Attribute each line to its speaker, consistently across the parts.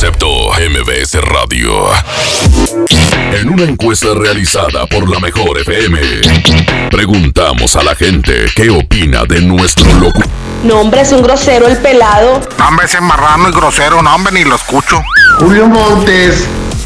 Speaker 1: Concepto MBS Radio. En una encuesta realizada por la Mejor FM, preguntamos a la gente qué opina de nuestro loco.
Speaker 2: No, hombre, es un grosero el pelado.
Speaker 3: Hombre, ese marrano y grosero, no, hombre, ni lo escucho.
Speaker 4: Julio Montes.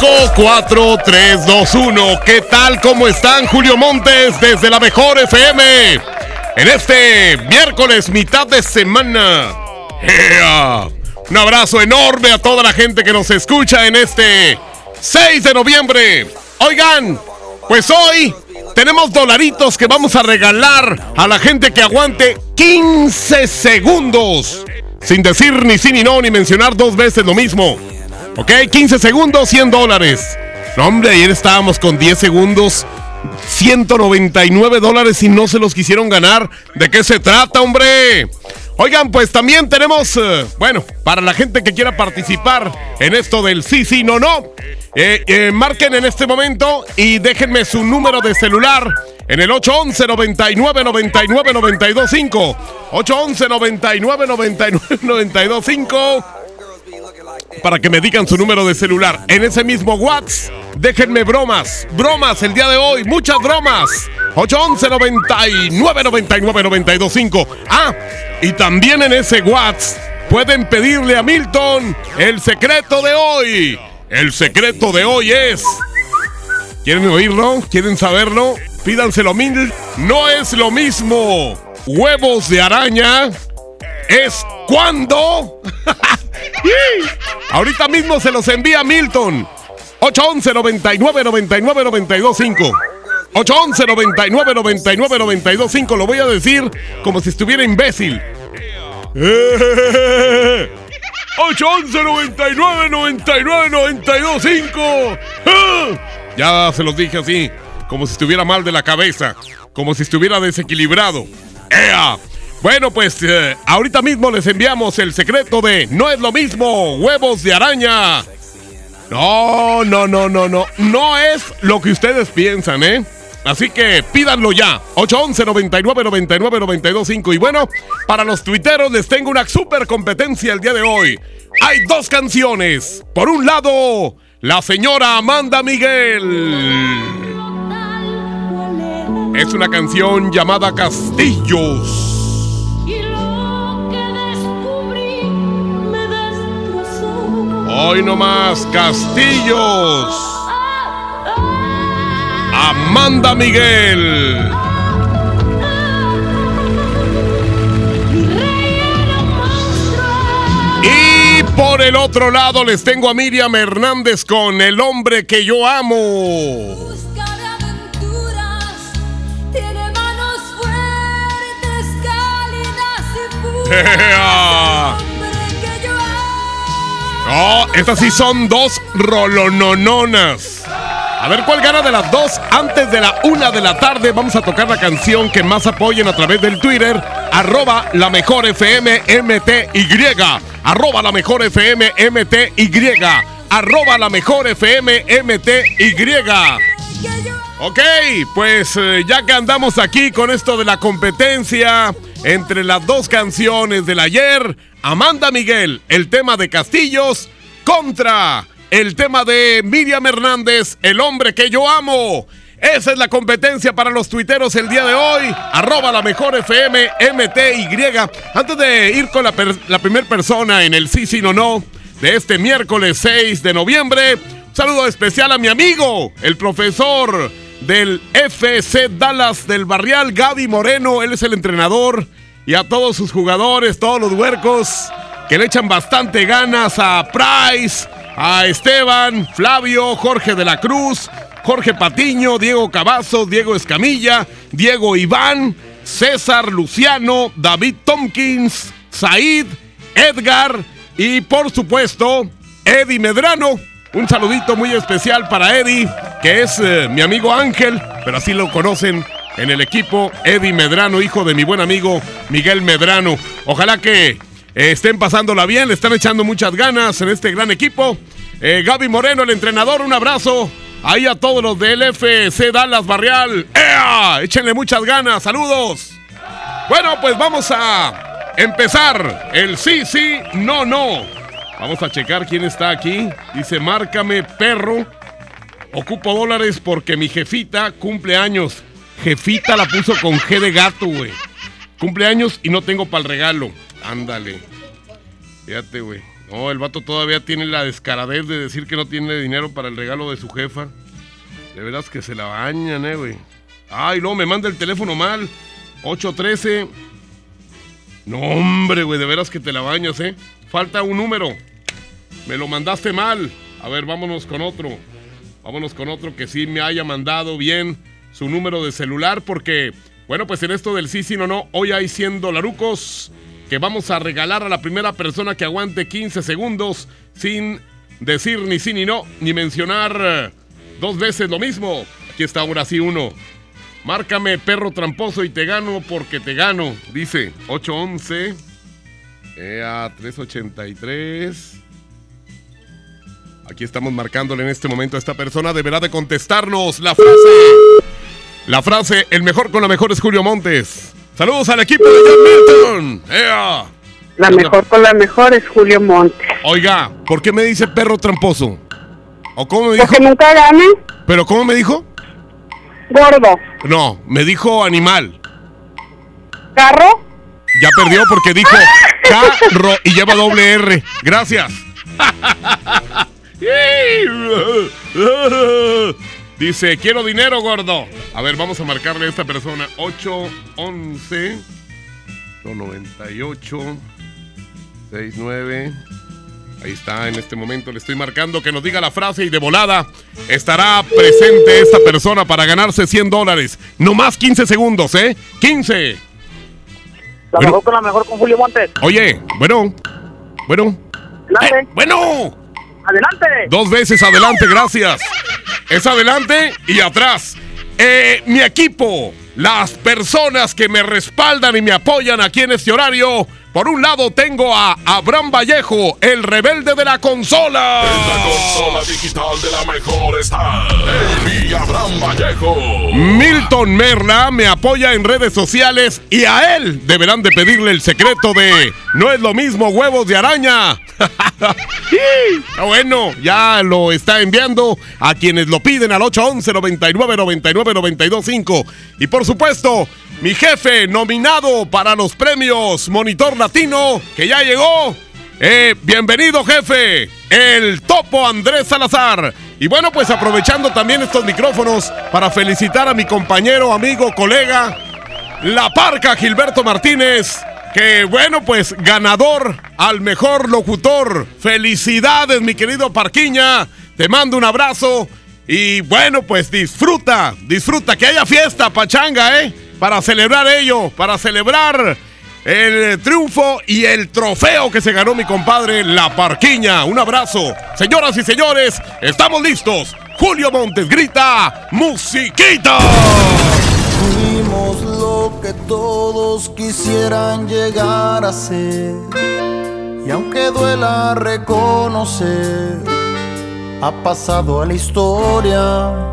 Speaker 5: 5, 4, 3, 2, 1. ¿Qué tal? ¿Cómo están? Julio Montes desde la mejor FM. En este miércoles, mitad de semana. ¡Ea! Un abrazo enorme a toda la gente que nos escucha en este 6 de noviembre. Oigan, pues hoy tenemos dolaritos que vamos a regalar a la gente que aguante 15 segundos. Sin decir ni sí ni no, ni mencionar dos veces lo mismo. Ok, 15 segundos, 100 dólares. No, hombre, ayer estábamos con 10 segundos, 199 dólares y no se los quisieron ganar. ¿De qué se trata, hombre? Oigan, pues también tenemos, eh, bueno, para la gente que quiera participar en esto del sí, sí, no, no. eh, eh, marquen en este momento y déjenme su número de celular en el 811 99 99 925 811 99 99 925 para que me digan su número de celular. En ese mismo WhatsApp, déjenme bromas. Bromas el día de hoy, muchas bromas. 811 99 99 925 Ah, y también en ese WhatsApp pueden pedirle a Milton el secreto de hoy. El secreto de hoy es. ¿Quieren oírlo? ¿Quieren saberlo? Pídanselo mil. No es lo mismo. Huevos de araña es cuando. Ahorita mismo se los envía Milton. 811 99 99 925 811 99 99 925 Lo voy a decir como si estuviera imbécil. 811 99 99 925 Ya se los dije así, como si estuviera mal de la cabeza, como si estuviera desequilibrado. ¡Ea! Bueno, pues eh, ahorita mismo les enviamos el secreto de No es lo mismo, huevos de araña. No, no, no, no, no. No es lo que ustedes piensan, ¿eh? Así que pídanlo ya. 811 99 99 925 Y bueno, para los tuiteros les tengo una super competencia el día de hoy. Hay dos canciones. Por un lado, la señora Amanda Miguel. Es una canción llamada Castillos. Hoy nomás, Castillos. Amanda Miguel. Y por el otro lado les tengo a Miriam Hernández con El hombre que yo amo. ¡Ea! No, estas sí son dos rolonononas. A ver cuál gana de las dos. Antes de la una de la tarde vamos a tocar la canción que más apoyen a través del Twitter. Arroba la mejor FM MTY. Arroba la mejor FM MTY. Arroba la mejor FM MTY. Ok, pues eh, ya que andamos aquí con esto de la competencia entre las dos canciones del ayer, Amanda Miguel, el tema de Castillos, contra el tema de Miriam Hernández, el hombre que yo amo. Esa es la competencia para los tuiteros el día de hoy. Arroba la mejor FM MTY. Antes de ir con la, primera persona en el sí, sí, no, no de este miércoles 6 de noviembre, Saludo especial a mi amigo, el profesor del FC Dallas del Barrial, Gaby Moreno. Él es el entrenador. Y a todos sus jugadores, todos los huercos que le echan bastante ganas a Price, a Esteban, Flavio, Jorge de la Cruz, Jorge Patiño, Diego Cavazos, Diego Escamilla, Diego Iván, César Luciano, David Tompkins, Said, Edgar y por supuesto Eddie Medrano. Un saludito muy especial para Eddie, que es eh, mi amigo Ángel, pero así lo conocen en el equipo Eddie Medrano, hijo de mi buen amigo Miguel Medrano. Ojalá que eh, estén pasándola bien, le están echando muchas ganas en este gran equipo. Eh, Gaby Moreno, el entrenador, un abrazo. Ahí a todos los del FC Dallas Barrial. ¡Ea! Échenle muchas ganas, saludos. Bueno, pues vamos a empezar el sí, sí, no, no. Vamos a checar quién está aquí. Dice, márcame perro. Ocupo dólares porque mi jefita cumple años. Jefita la puso con G de gato, güey. Cumpleaños y no tengo para el regalo. Ándale. Fíjate, güey. No, el vato todavía tiene la descaradez de decir que no tiene dinero para el regalo de su jefa. De veras que se la bañan, eh, güey. Ay, no, me manda el teléfono mal. 813. No, hombre, güey, de veras que te la bañas, eh. Falta un número. Me lo mandaste mal. A ver, vámonos con otro. Vámonos con otro que sí me haya mandado bien su número de celular porque, bueno, pues en esto del sí, sí, no, no, hoy hay 100 dolarucos que vamos a regalar a la primera persona que aguante 15 segundos sin decir ni sí ni no, ni mencionar eh, dos veces lo mismo. Aquí está ahora sí uno. Márcame perro tramposo y te gano porque te gano. Dice 811 EA 383 Aquí estamos marcándole en este momento a esta persona. Deberá de contestarnos la frase. La frase, el mejor con la mejor es Julio Montes. Saludos al equipo de John Milton. ¡Ea!
Speaker 6: La mejor con la mejor es Julio Montes.
Speaker 5: Oiga, ¿por qué me dice perro tramposo? ¿O cómo me dijo?
Speaker 6: Porque nunca gana.
Speaker 5: ¿Pero cómo me dijo?
Speaker 6: Gordo.
Speaker 5: No, me dijo animal.
Speaker 6: Carro.
Speaker 5: Ya perdió porque dijo carro y lleva doble R. Gracias. Dice, quiero dinero, gordo. A ver, vamos a marcarle a esta persona. 811 98 69. Ahí está, en este momento le estoy marcando que nos diga la frase y de volada estará presente esta persona para ganarse 100 dólares. No más 15 segundos, ¿eh? 15.
Speaker 7: La mejor con la mejor con Julio Montes.
Speaker 5: Oye, bueno, bueno. Eh, bueno.
Speaker 7: Adelante.
Speaker 5: Dos veces adelante, gracias. Es adelante y atrás. Eh, mi equipo, las personas que me respaldan y me apoyan aquí en este horario. Por un lado tengo a Abraham Vallejo, el rebelde de la consola.
Speaker 1: En la consola digital de la mejor está el Abraham Vallejo.
Speaker 5: Milton Merla me apoya en redes sociales y a él deberán de pedirle el secreto de no es lo mismo huevos de araña. Bueno, ya lo está enviando a quienes lo piden al 811 99 99 925 y por supuesto mi jefe nominado para los premios Monitor Latino, que ya llegó. Eh, bienvenido, jefe, el topo Andrés Salazar. Y bueno, pues aprovechando también estos micrófonos para felicitar a mi compañero, amigo, colega, La Parca Gilberto Martínez, que bueno, pues ganador al mejor locutor. Felicidades, mi querido Parquiña. Te mando un abrazo. Y bueno, pues disfruta, disfruta, que haya fiesta, pachanga, ¿eh? Para celebrar ello, para celebrar el triunfo y el trofeo que se ganó mi compadre La Parquiña. Un abrazo. Señoras y señores, estamos listos. Julio Montes grita, musiquita.
Speaker 8: Fuimos lo que todos quisieran llegar a ser. Y aunque duela reconocer, ha pasado a la historia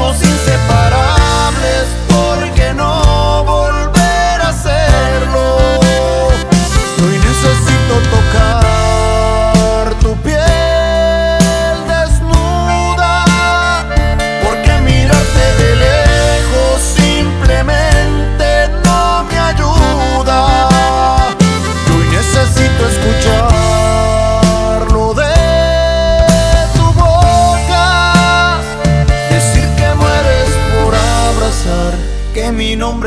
Speaker 8: Si fuimos inseparables, ¿por qué no volver a hacerlo? Hoy necesito tocar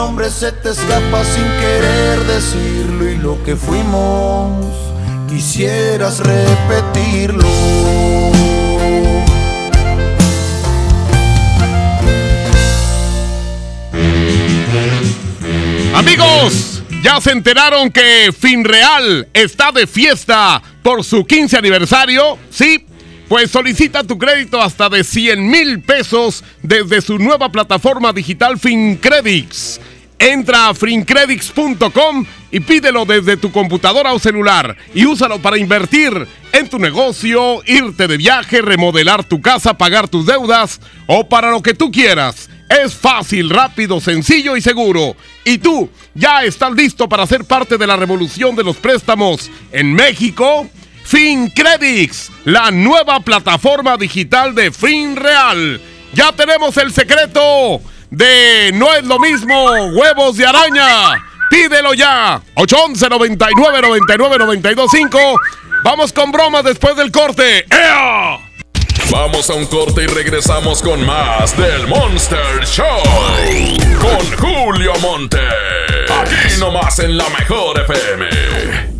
Speaker 8: nombre se te escapa sin querer decirlo y lo que fuimos quisieras repetirlo.
Speaker 5: Amigos, ya se enteraron que Finreal está de fiesta por su 15 aniversario. Sí, pues solicita tu crédito hasta de 100 mil pesos desde su nueva plataforma digital FinCredits. Entra a fincredits.com y pídelo desde tu computadora o celular y úsalo para invertir en tu negocio, irte de viaje, remodelar tu casa, pagar tus deudas o para lo que tú quieras. Es fácil, rápido, sencillo y seguro. ¿Y tú ya estás listo para ser parte de la revolución de los préstamos en México? FinCredits, la nueva plataforma digital de FinReal. Ya tenemos el secreto de no es lo mismo huevos de araña. Pídelo ya. 811 99 99 925. Vamos con bromas después del corte. ¡Ea!
Speaker 1: Vamos a un corte y regresamos con más del Monster Show. Con Julio Monte. Aquí nomás en la mejor FM.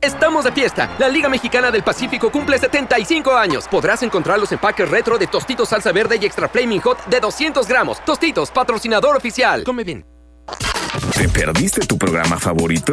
Speaker 9: Estamos de fiesta. La Liga Mexicana del Pacífico cumple 75 años. Podrás encontrar los empaques retro de Tostitos Salsa Verde y Extra Flaming Hot de 200 gramos. Tostitos, patrocinador oficial. Come bien.
Speaker 10: ¿Te perdiste tu programa favorito?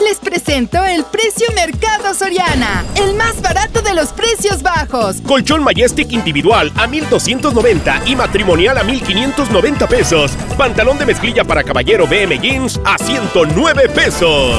Speaker 11: Les presento el precio Mercado Soriana, el más barato de los precios bajos.
Speaker 6: Colchón Majestic individual a 1290 y matrimonial a 1590 pesos. Pantalón de mezclilla para caballero BM Jeans a 109 pesos.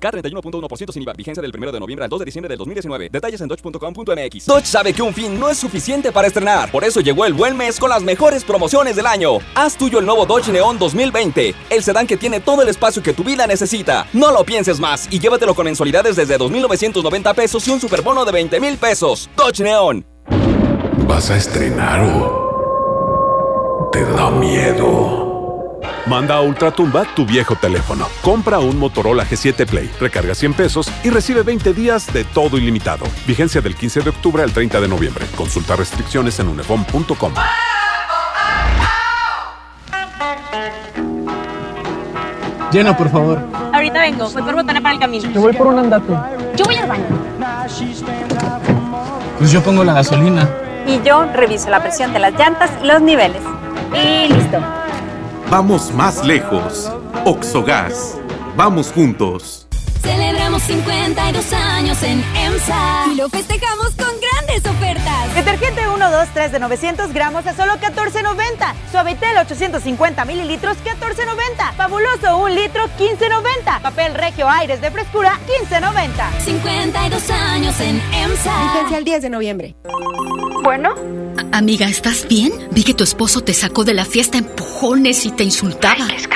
Speaker 12: K31.1% sin IVA. Vigencia del 1 de noviembre al 2 de diciembre del 2019. Detalles en dodge.com.mx.
Speaker 13: Dodge sabe que un fin no es suficiente para estrenar. Por eso llegó el buen mes con las mejores promociones del año. Haz tuyo el nuevo Dodge Neon 2020. El sedán que tiene todo el espacio que tu vida necesita. No lo pienses más y llévatelo con mensualidades desde 2.990 pesos y un superbono de 20 mil pesos. Dodge Neon.
Speaker 14: ¿Vas a estrenar o te da miedo? Manda a Ultratumba tu viejo teléfono. Compra un Motorola G7 Play, recarga 100 pesos y recibe 20 días de todo ilimitado. Vigencia del 15 de octubre al 30 de noviembre. Consulta restricciones en unefom.com.
Speaker 15: Lleno, por favor.
Speaker 2: Ahorita vengo, voy por botana para el camino.
Speaker 15: Te voy por un andate.
Speaker 2: Yo voy al baño.
Speaker 15: Pues yo pongo la gasolina.
Speaker 2: Y yo reviso la presión de las llantas y los niveles. Y listo.
Speaker 16: Vamos más lejos. Oxogas. Vamos juntos.
Speaker 17: Celebramos 52 años en EMSA y lo festejamos con grandes ofertas.
Speaker 18: Detergente 1, 2, 3 de 900 gramos a solo 14.90. Suavitel 850 mililitros 14.90. Fabuloso 1 litro 15.90. Papel Regio Aires de frescura 15.90.
Speaker 17: 52 años en EMSA.
Speaker 18: Vigencia el 10 de noviembre.
Speaker 19: Bueno. Amiga, ¿estás bien? Vi que tu esposo te sacó de la fiesta en empujones y te insultaba.
Speaker 20: Ay, qué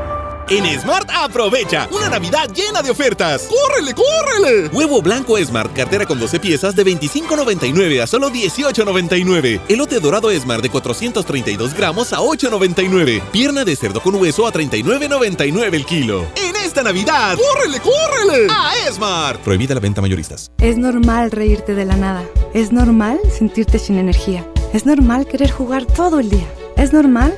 Speaker 21: En Smart aprovecha una Navidad llena de ofertas. ¡Córrele, córrele! Huevo blanco Smart, cartera con 12 piezas de 25.99 a solo 18.99. Elote dorado Smart de 432 gramos a 8.99. Pierna de cerdo con hueso a 39.99 el kilo. En esta Navidad, ¡córrele, córrele! A Smart. Prohibida la venta mayoristas.
Speaker 22: Es normal reírte de la nada. Es normal sentirte sin energía. Es normal querer jugar todo el día. Es normal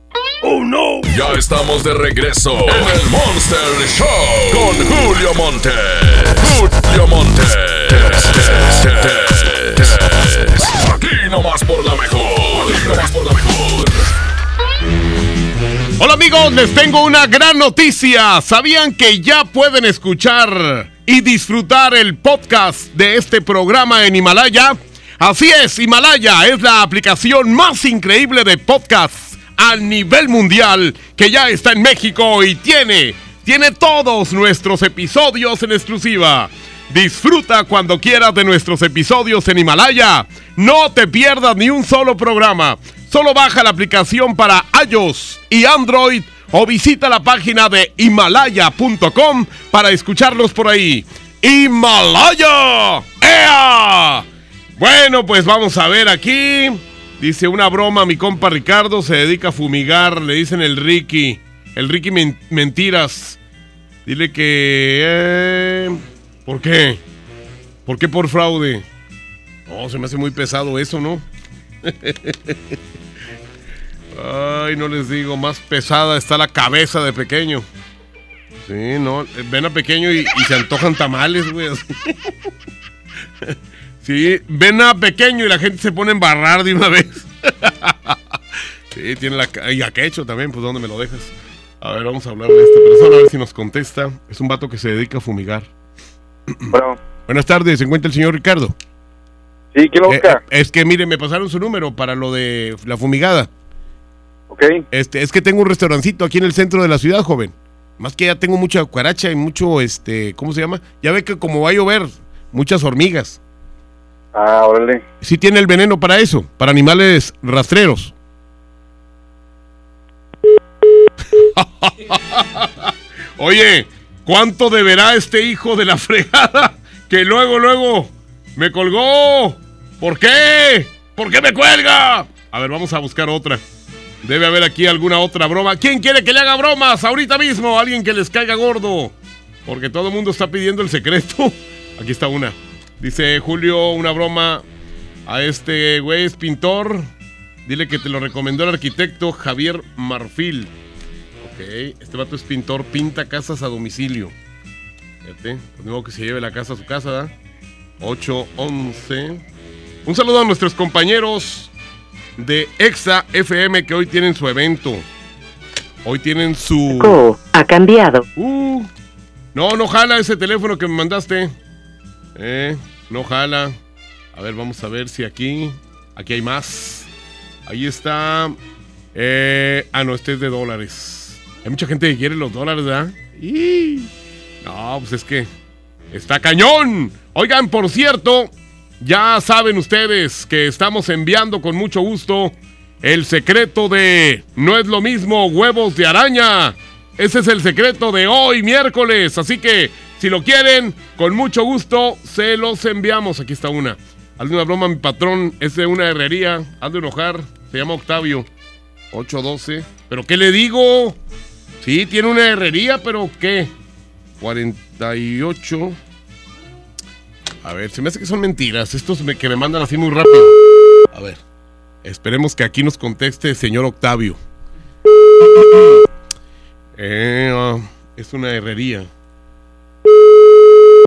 Speaker 1: ¡Oh, no! Ya estamos de regreso en el Monster Show con Julio Monte. Julio Monte. Aquí nomás por la mejor. Aquí nomás por la mejor.
Speaker 5: Hola amigos, les tengo una gran noticia. ¿Sabían que ya pueden escuchar y disfrutar el podcast de este programa en Himalaya? Así es, Himalaya es la aplicación más increíble de podcasts a nivel mundial que ya está en México y tiene, tiene todos nuestros episodios en exclusiva. Disfruta cuando quieras de nuestros episodios en Himalaya. No te pierdas ni un solo programa. Solo baja la aplicación para iOS y Android o visita la página de himalaya.com para escucharlos por ahí. ¡Himalaya! ¡Ea! Bueno, pues vamos a ver aquí. Dice una broma, mi compa Ricardo se dedica a fumigar, le dicen el Ricky. El Ricky men- mentiras. Dile que... eh, ¿Por qué? ¿Por qué por fraude? No, se me hace muy pesado eso, ¿no? Ay, no les digo, más pesada está la cabeza de pequeño. Sí, no, ven a pequeño y, y se antojan tamales, güey. Sí, ven a pequeño y la gente se pone a embarrar de una vez. Sí, tiene la... Y a quecho también, pues ¿dónde me lo dejas? A ver, vamos a hablar de esta persona, a ver si nos contesta. Es un vato que se dedica a fumigar. Buenas tardes, ¿se encuentra el señor Ricardo?
Speaker 23: Sí, ¿quién lo busca?
Speaker 5: Eh, es que mire, me pasaron su número para lo de la fumigada.
Speaker 23: Ok.
Speaker 5: Este, es que tengo un restaurancito aquí en el centro de la ciudad, joven. Más que ya tengo mucha cucaracha y mucho, este, ¿cómo se llama? Ya ve que como va a llover, muchas hormigas.
Speaker 23: Ah, órale.
Speaker 5: Sí tiene el veneno para eso, para animales rastreros. Oye, ¿cuánto deberá este hijo de la fregada que luego, luego me colgó? ¿Por qué? ¿Por qué me cuelga? A ver, vamos a buscar otra. Debe haber aquí alguna otra broma. ¿Quién quiere que le haga bromas ahorita mismo? Alguien que les caiga gordo. Porque todo el mundo está pidiendo el secreto. Aquí está una. Dice Julio, una broma a este güey es pintor. Dile que te lo recomendó el arquitecto Javier Marfil. Ok, este vato es pintor, pinta casas a domicilio. Fíjate, pues modo que se lleve la casa a su casa, ¿verdad? 8, 11. Un saludo a nuestros compañeros de Exa FM que hoy tienen su evento. Hoy tienen su...
Speaker 24: ha cambiado.
Speaker 5: Uh, no, no jala ese teléfono que me mandaste. Eh, no jala. A ver, vamos a ver si aquí. Aquí hay más. Ahí está. Eh, ah, no, este es de dólares. Hay mucha gente que quiere los dólares, ¿verdad? Y... No, pues es que. Está cañón. Oigan, por cierto, ya saben ustedes que estamos enviando con mucho gusto el secreto de no es lo mismo huevos de araña. Ese es el secreto de hoy, miércoles. Así que, si lo quieren, con mucho gusto, se los enviamos. Aquí está una. Hazle una broma mi patrón. Es de una herrería. Hazle enojar. Se llama Octavio. 812. ¿Pero qué le digo? Sí, tiene una herrería, pero ¿qué? 48. A ver, se me hace que son mentiras. Estos que me mandan así muy rápido. A ver. Esperemos que aquí nos conteste el señor Octavio. Eh, ah, es una herrería.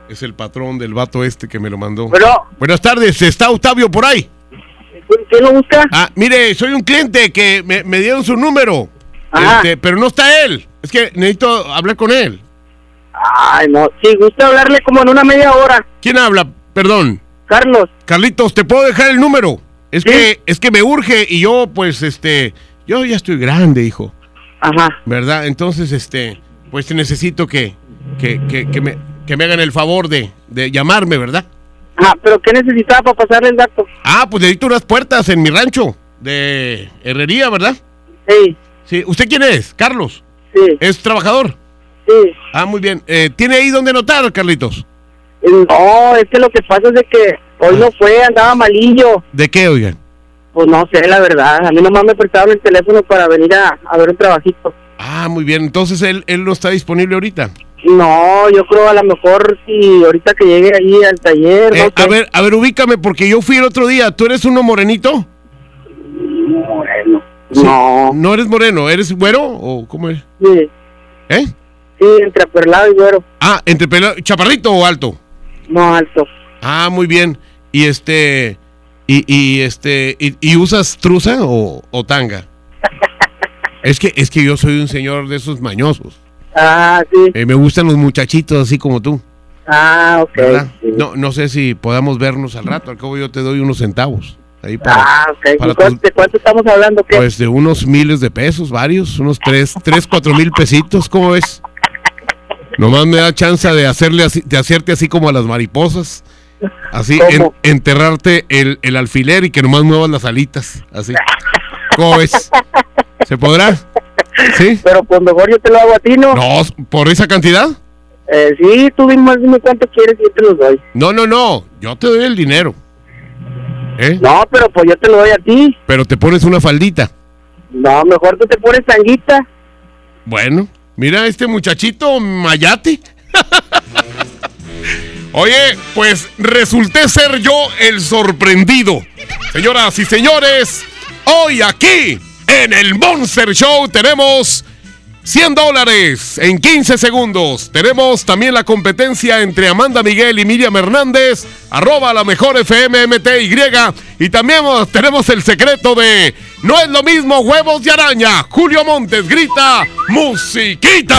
Speaker 5: Es el patrón del vato este que me lo mandó. Buenas tardes, ¿está Octavio por ahí?
Speaker 24: ¿Quién lo busca?
Speaker 5: Ah, mire, soy un cliente que me, me dieron su número.
Speaker 24: Ajá.
Speaker 5: Este, pero no está él. Es que necesito hablar con él.
Speaker 24: Ay, no. Si gusta hablarle como en una media hora.
Speaker 5: ¿Quién habla? Perdón.
Speaker 24: Carlos.
Speaker 5: Carlitos, ¿te puedo dejar el número? Es que es que me urge y yo pues este yo ya estoy grande, hijo.
Speaker 24: Ajá.
Speaker 5: ¿Verdad? Entonces este pues necesito que que, que, que me que me hagan el favor de, de llamarme, ¿verdad?
Speaker 24: Ajá, pero ¿qué necesitaba para pasarle el dato?
Speaker 5: Ah, pues necesito unas puertas en mi rancho de herrería, ¿verdad?
Speaker 24: Sí.
Speaker 5: Sí, ¿usted quién es? Carlos.
Speaker 24: Sí.
Speaker 5: ¿Es trabajador?
Speaker 24: Sí.
Speaker 5: Ah, muy bien. Eh, ¿Tiene ahí donde anotar, Carlitos?
Speaker 24: No, es que lo que pasa es de que hoy no fue, andaba malillo.
Speaker 5: ¿De qué, oigan?
Speaker 24: Pues no sé, la verdad. A mí nomás me prestaron el teléfono para venir a, a ver un trabajito.
Speaker 5: Ah, muy bien. Entonces él, él no está disponible ahorita.
Speaker 24: No, yo creo a lo mejor si ahorita que llegue ahí al taller.
Speaker 5: Eh,
Speaker 24: no
Speaker 5: a
Speaker 24: sé.
Speaker 5: ver, a ver, ubícame porque yo fui el otro día. ¿Tú eres uno morenito?
Speaker 24: Moreno.
Speaker 5: Sí.
Speaker 24: No.
Speaker 5: ¿No eres moreno? ¿Eres güero o cómo es?
Speaker 24: Sí,
Speaker 5: ¿Eh?
Speaker 24: sí, entre perlado y güero.
Speaker 5: Ah, entre pelo- chaparrito o alto.
Speaker 24: No, alto.
Speaker 5: Ah, muy bien. Y este y, y este y, y usas truza o, o tanga. es que es que yo soy un señor de esos mañosos.
Speaker 24: Ah, sí.
Speaker 5: Eh, me gustan los muchachitos así como tú.
Speaker 24: Ah, ok.
Speaker 5: No, no sé si podamos vernos al rato. Al cabo yo te doy unos centavos. Ahí para,
Speaker 24: Ah, ok.
Speaker 5: para
Speaker 24: ¿Y cuánto- ¿De cuánto estamos hablando? ¿Qué?
Speaker 5: Pues de unos miles de pesos, varios, unos tres, tres, cuatro mil pesitos, ¿cómo ves? Nomás me da chance de hacerle así, de hacerte así como a las mariposas. Así, enterrarte el, el alfiler y que nomás muevas las alitas. Así. ¿Cómo ves? ¿Se podrá? ¿Sí?
Speaker 24: Pero pues mejor yo te lo hago a ti, ¿no?
Speaker 5: No, ¿por esa cantidad?
Speaker 24: Eh, sí, tú mismo dime cuánto quieres y yo te lo doy.
Speaker 5: No, no, no. Yo te doy el dinero. ¿Eh?
Speaker 24: No, pero pues yo te lo doy a ti.
Speaker 5: Pero te pones una faldita.
Speaker 24: No, mejor tú te pones tanguita.
Speaker 5: Bueno, mira este muchachito Mayate. Oye, pues resulté ser yo el sorprendido. Señoras y señores, hoy aquí en el Monster Show tenemos 100 dólares en 15 segundos. Tenemos también la competencia entre Amanda Miguel y Miriam Hernández, arroba la mejor FMMTY. Y también tenemos el secreto de No es lo mismo huevos de araña. Julio Montes grita, musiquita.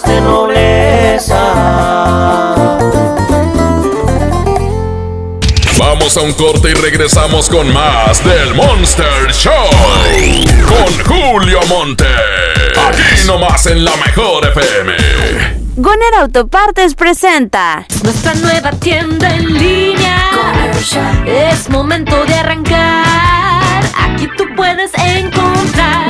Speaker 1: Vamos a un corte y regresamos con más del Monster Show. Con Julio Monte. Aquí nomás en la mejor FM.
Speaker 19: Goner Autopartes presenta
Speaker 25: Nuestra nueva tienda en línea. Es momento de arrancar. Aquí tú puedes encontrar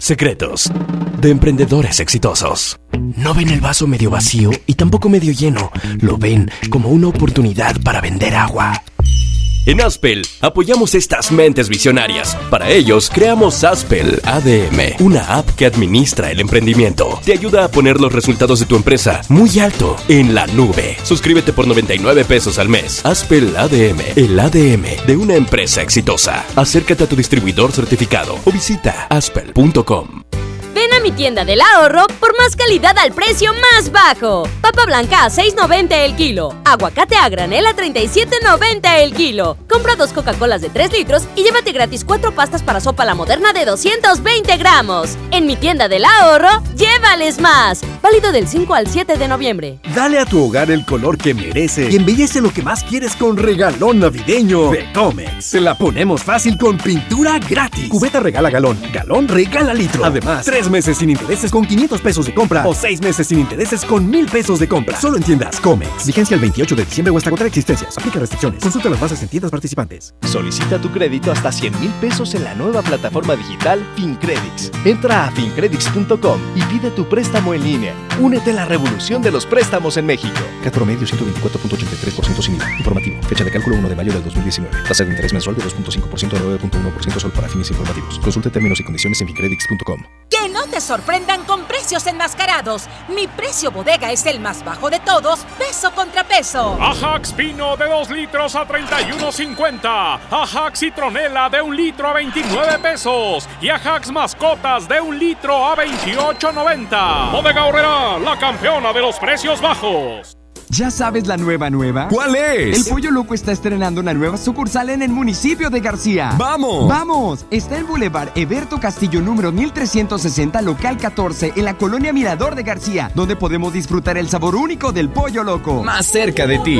Speaker 26: Secretos de emprendedores exitosos. No ven el vaso medio vacío y tampoco medio lleno. Lo ven como una oportunidad para vender agua. En Aspel apoyamos estas mentes visionarias. Para ellos creamos Aspel ADM, una app que administra el emprendimiento. Te ayuda a poner los resultados de tu empresa muy alto en la nube. Suscríbete por 99 pesos al mes. Aspel ADM, el ADM de una empresa exitosa. Acércate a tu distribuidor certificado o visita aspel.com.
Speaker 25: Ven a mi tienda del ahorro por más calidad al precio más bajo. Papa blanca a 6.90 el kilo. Aguacate a granel a 37.90 el kilo. Compra dos Coca-Colas de 3 litros y llévate gratis cuatro pastas para sopa la moderna de 220 gramos. En mi tienda del ahorro, llévales más. Válido del 5 al 7 de noviembre.
Speaker 27: Dale a tu hogar el color que merece y embellece lo que más quieres con regalón navideño de Comex. Se la ponemos fácil con pintura gratis. Cubeta regala galón, galón regala litro. Además, tres meses sin intereses con 500 pesos de compra o seis meses sin intereses con 1000 pesos de compra. Solo en tiendas Comex. Vigencia el 28 de diciembre o hasta agotar existencias. Aplica restricciones. Consulta las bases en tiendas participantes.
Speaker 28: Solicita tu crédito hasta 100 mil pesos en la nueva plataforma digital FinCredits. Entra a fincredits.com y pide tu préstamo en línea. Únete a la revolución de los préstamos en México.
Speaker 23: CAT promedio 124.83% sin IVA. Informativo. Fecha de cálculo 1 de mayo del 2019. Tasa de interés mensual de 2.5% a 9.1% solo para fines informativos. Consulte términos y condiciones en fincredits.com.
Speaker 29: No te sorprendan con precios enmascarados. Mi precio bodega es el más bajo de todos, peso contra peso.
Speaker 24: Ajax Pino de 2 litros a 31.50. Ajax Citronela de 1 litro a 29 pesos. Y Ajax Mascotas de 1 litro a 28.90. Bodega Horrera, la campeona de los precios bajos.
Speaker 30: ¿Ya sabes la nueva nueva?
Speaker 10: ¿Cuál es?
Speaker 30: El Pollo Loco está estrenando una nueva sucursal en el municipio de García.
Speaker 10: ¡Vamos!
Speaker 30: ¡Vamos! Está en Boulevard Eberto Castillo número 1360, local 14, en la colonia Mirador de García, donde podemos disfrutar el sabor único del Pollo Loco.
Speaker 10: Más cerca de ti.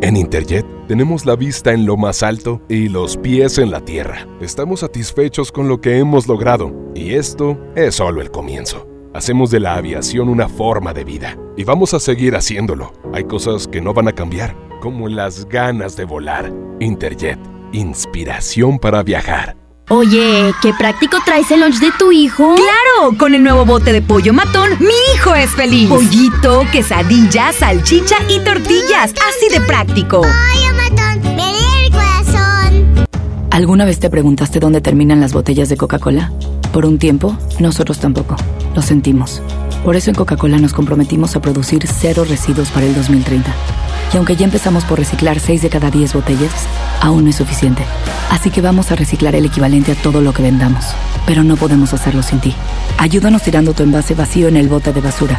Speaker 31: En Interjet tenemos la vista en lo más alto y los pies en la tierra. Estamos satisfechos con lo que hemos logrado y esto es solo el comienzo. Hacemos de la aviación una forma de vida y vamos a seguir haciéndolo. Hay cosas que no van a cambiar, como las ganas de volar. Interjet, inspiración para viajar.
Speaker 25: Oye, qué práctico traes el lunch de tu hijo.
Speaker 11: ¡Claro! Con el nuevo bote de pollo matón, mi hijo es feliz. Pollito, quesadilla, salchicha y tortillas. Así de práctico.
Speaker 32: Pollo matón, el corazón.
Speaker 33: ¿Alguna vez te preguntaste dónde terminan las botellas de Coca-Cola? Por un tiempo, nosotros tampoco. Lo sentimos. Por eso en Coca-Cola nos comprometimos a producir cero residuos para el 2030. Y aunque ya empezamos por reciclar 6 de cada 10 botellas, aún no es suficiente. Así que vamos a reciclar el equivalente a todo lo que vendamos. Pero no podemos hacerlo sin ti. Ayúdanos tirando tu envase vacío en el bote de basura.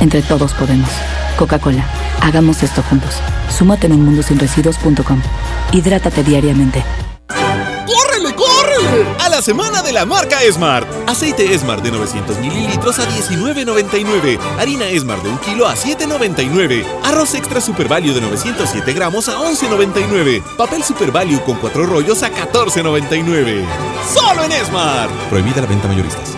Speaker 33: Entre todos podemos. Coca-Cola, hagamos esto juntos. Súmate en unmundosinresiduos.com. Hidrátate diariamente.
Speaker 21: A la semana de la marca Esmart. Aceite Esmart de 900 mililitros a 19.99. Harina Esmart de 1 kilo a 7.99. Arroz extra Super Value de 907 gramos a 11.99. Papel Super Value con 4 rollos a 14.99. ¡Solo en Esmart!
Speaker 10: Prohibida la venta mayoristas.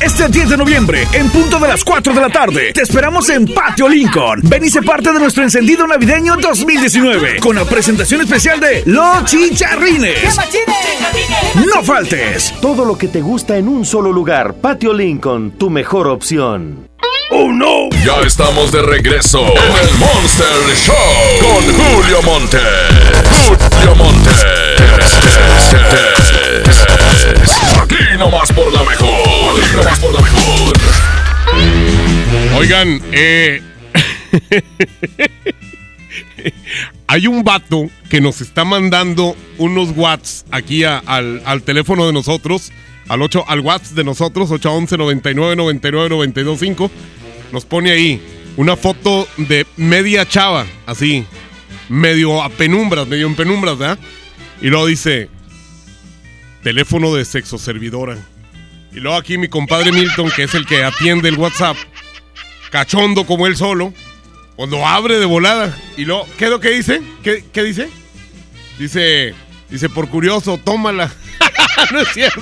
Speaker 34: Este 10 de noviembre, en punto de las 4 de la tarde. Te esperamos en Patio Lincoln. Ven y sé parte de nuestro encendido navideño 2019 con la presentación especial de Los Chicharrines. No faltes.
Speaker 35: Todo lo que te gusta en un solo lugar. Patio Lincoln, tu mejor opción.
Speaker 1: ¡Oh, no! Ya estamos de regreso en el Monster Show con Julio Monte. Julio Monte. Aquí nomás por la mejor. Aquí nomás por la mejor.
Speaker 5: Oigan, eh. Hay un vato que nos está mandando unos watts aquí al teléfono de nosotros, al 8, al watts de nosotros, 811 99 99 925. Nos pone ahí una foto de media chava, así, medio a penumbras, medio en penumbras, ¿verdad? Y luego dice, teléfono de sexo servidora. Y luego aquí mi compadre Milton, que es el que atiende el WhatsApp, cachondo como él solo, cuando abre de volada. Y luego, ¿qué es lo que dice? ¿Qué, qué dice? Dice, dice, por curioso, tómala. no es cierto.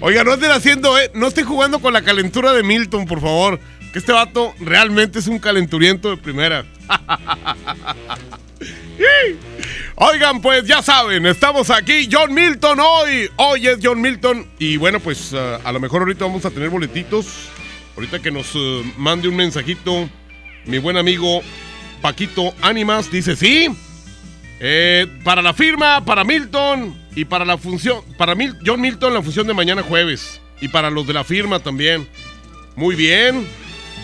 Speaker 5: Oiga, no estén haciendo, eh, no estén jugando con la calentura de Milton, por favor. Que este vato realmente es un calenturiento de primera. Oigan, pues ya saben, estamos aquí, John Milton hoy. Hoy es John Milton. Y bueno, pues uh, a lo mejor ahorita vamos a tener boletitos. Ahorita que nos uh, mande un mensajito, mi buen amigo Paquito Ánimas dice sí. Eh, para la firma, para Milton y para la función, para Mil- John Milton la función de mañana jueves. Y para los de la firma también. Muy bien.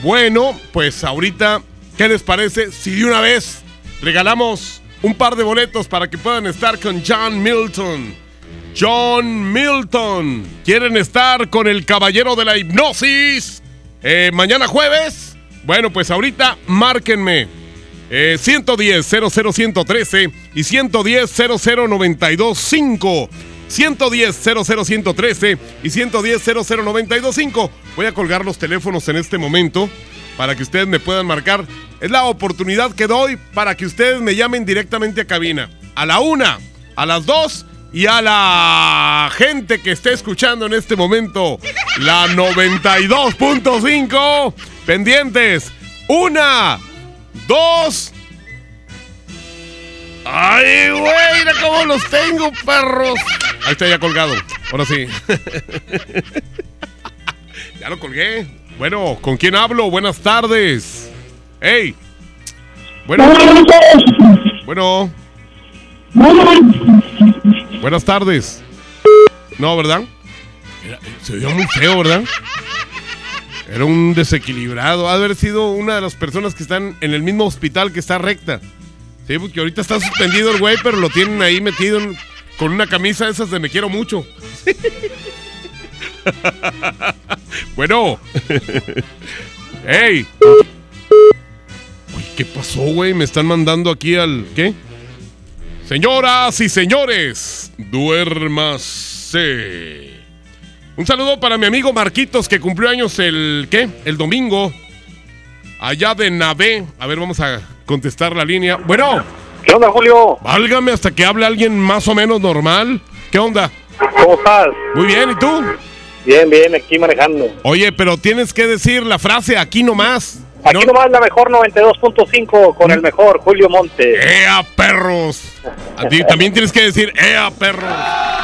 Speaker 5: Bueno, pues ahorita, ¿qué les parece si de una vez regalamos un par de boletos para que puedan estar con John Milton? John Milton. ¿Quieren estar con el caballero de la hipnosis? Eh, mañana jueves. Bueno, pues ahorita márquenme. Eh, 110 00113 y 110 00925. 110 00113 y 110 00925. Voy a colgar los teléfonos en este momento para que ustedes me puedan marcar. Es la oportunidad que doy para que ustedes me llamen directamente a cabina. A la una, a las dos y a la gente que esté escuchando en este momento. La 92.5. Pendientes. Una, dos. ¡Ay, güey! ¡Mira cómo los tengo, perros! Ahí está ya colgado. Ahora sí. ya lo colgué. Bueno, ¿con quién hablo? Buenas tardes. ¡Ey! Bueno. Bueno. Buenas tardes. No, ¿verdad? Era- se vio muy feo, ¿verdad? Era un desequilibrado. Ha de haber sido una de las personas que están en el mismo hospital que está recta. Sí, porque ahorita está suspendido el güey, pero lo tienen ahí metido con una camisa de esas de me quiero mucho. bueno. ¡Ey! Uy, ¿qué pasó, güey? Me están mandando aquí al... ¿Qué? Señoras y señores, duérmase. Un saludo para mi amigo Marquitos que cumplió años el ¿qué? El domingo. Allá de Navé. A ver, vamos a contestar la línea. Bueno.
Speaker 36: ¿Qué onda, Julio?
Speaker 5: Válgame hasta que hable alguien más o menos normal. ¿Qué onda?
Speaker 36: ¿Cómo estás?
Speaker 5: Muy bien, ¿y tú?
Speaker 36: Bien, bien, aquí manejando.
Speaker 5: Oye, pero tienes que decir la frase aquí nomás.
Speaker 36: Aquí nomás la mejor 92.5 con el mejor Julio Monte.
Speaker 5: ¡Ea, perros! A ti también tienes que decir ¡Ea, perros!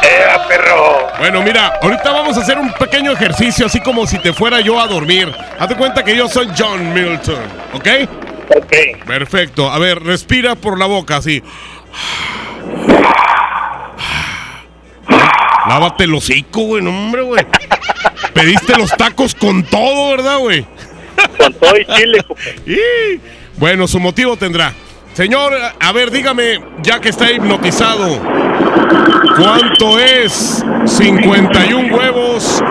Speaker 36: ¡Ea, perro!
Speaker 5: Bueno, mira, ahorita vamos a hacer un pequeño ejercicio, así como si te fuera yo a dormir. Hazte cuenta que yo soy John Milton, ¿ok?
Speaker 36: Ok.
Speaker 5: Perfecto. A ver, respira por la boca, así. Lávate el hocico, güey, no, hombre, güey. Pediste los tacos con todo, ¿verdad, güey?
Speaker 36: Con todo y chile.
Speaker 5: Y, bueno, su motivo tendrá. Señor, a ver, dígame, ya que está hipnotizado, ¿cuánto es 51 huevos?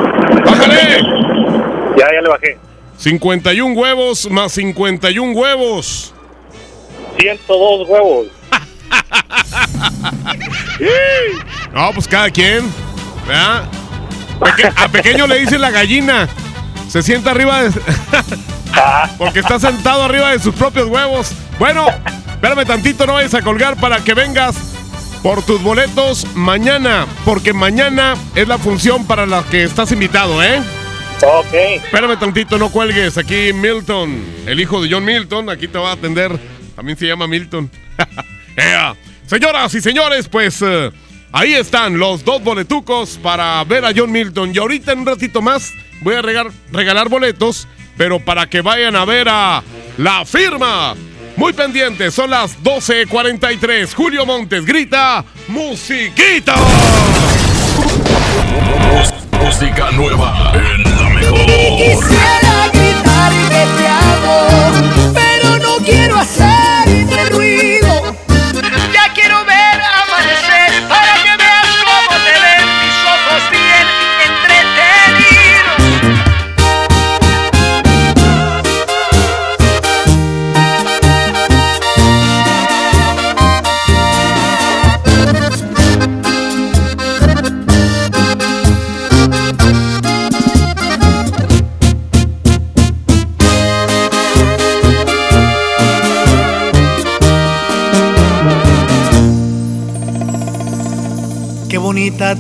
Speaker 5: ¡Bájale!
Speaker 36: Ya, ya le bajé.
Speaker 5: 51 huevos más 51 huevos.
Speaker 36: 102 huevos.
Speaker 5: No, pues cada quien. ¿verdad? Peque- a pequeño le dicen la gallina. Se sienta arriba de. Porque está sentado arriba de sus propios huevos. Bueno, espérame tantito, no vayas a colgar para que vengas por tus boletos mañana, porque mañana es la función para la que estás invitado, ¿eh?
Speaker 36: Ok.
Speaker 5: Espérame tantito, no cuelgues. Aquí Milton, el hijo de John Milton, aquí te va a atender. También se llama Milton. Ea. Señoras y señores, pues eh, ahí están los dos boletucos para ver a John Milton. Y ahorita en un ratito más voy a regar- regalar boletos, pero para que vayan a ver a la firma. Muy pendientes, son las 12.43. Julio Montes grita, ¡Musiquita!
Speaker 1: Música nueva en mejor.
Speaker 37: Quisiera gritar que te amo, pero no quiero hacer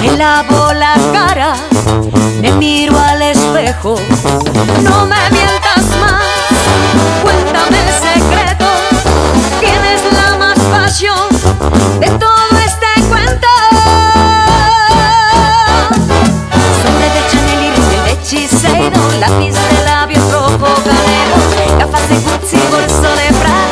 Speaker 37: me
Speaker 19: lavo la cara, me miro al espejo. No me mientas más, cuéntame el secreto. Tienes la más pasión de todo este cuento. Sobre de Chanel y de hechicero, lápiz de labios rojo canelo, gafas de Gucci, bolso de Prada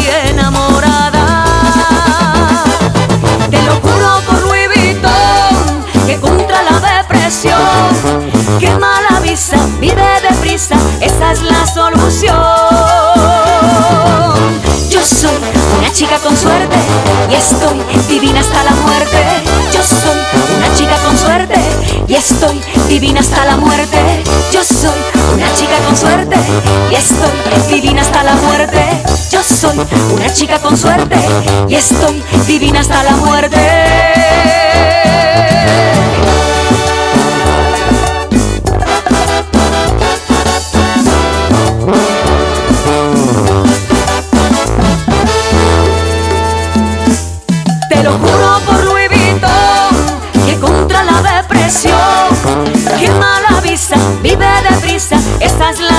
Speaker 19: que mala vista, vive deprisa, esa es la solución. Yo soy una chica con suerte y estoy divina hasta la muerte. Yo soy una chica con suerte y estoy divina hasta la muerte. Yo soy una chica con suerte y estoy divina hasta la muerte. Yo soy una chica con suerte y estoy divina hasta la muerte.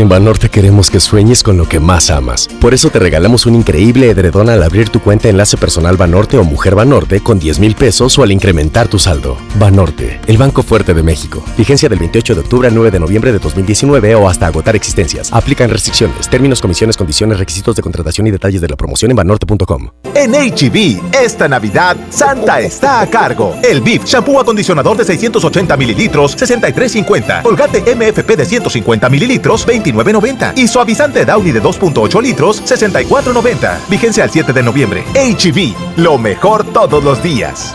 Speaker 38: En Banorte queremos que sueñes con lo que más amas. Por eso te regalamos un increíble edredón al abrir tu cuenta Enlace Personal Banorte o Mujer Banorte con 10 mil pesos o al incrementar tu saldo. Banorte, el Banco Fuerte de México. Vigencia del 28 de octubre al 9 de noviembre de 2019 o hasta agotar existencias. Aplican restricciones, términos, comisiones, condiciones, requisitos de contratación y detalles de la promoción en banorte.com.
Speaker 39: En HB, esta Navidad, Santa está a cargo. El BIF, shampoo acondicionador de 680 mililitros, 63.50. Colgate MFP de 150 mililitros, 29 29.90 y suavizante Downy de 2.8 litros 64.90. Vigencia al 7 de noviembre. HB, lo mejor todos los días.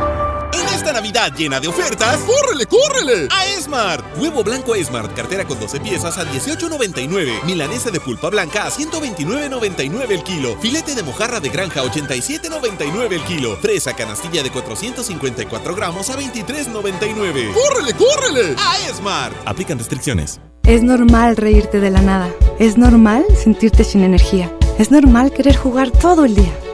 Speaker 21: En esta Navidad llena de ofertas, ¡córrele, córrele! A Esmart. Huevo blanco Esmart, cartera con 12 piezas a 18.99. Milanesa de pulpa blanca a 129.99 el kilo. Filete de mojarra de granja a 87.99 el kilo. Fresa canastilla de 454 gramos a 23.99. ¡Córrele, córrele! A Esmart. Aplican restricciones.
Speaker 22: Es normal reírte de la nada. Es normal sentirte sin energía. Es normal querer jugar todo el día.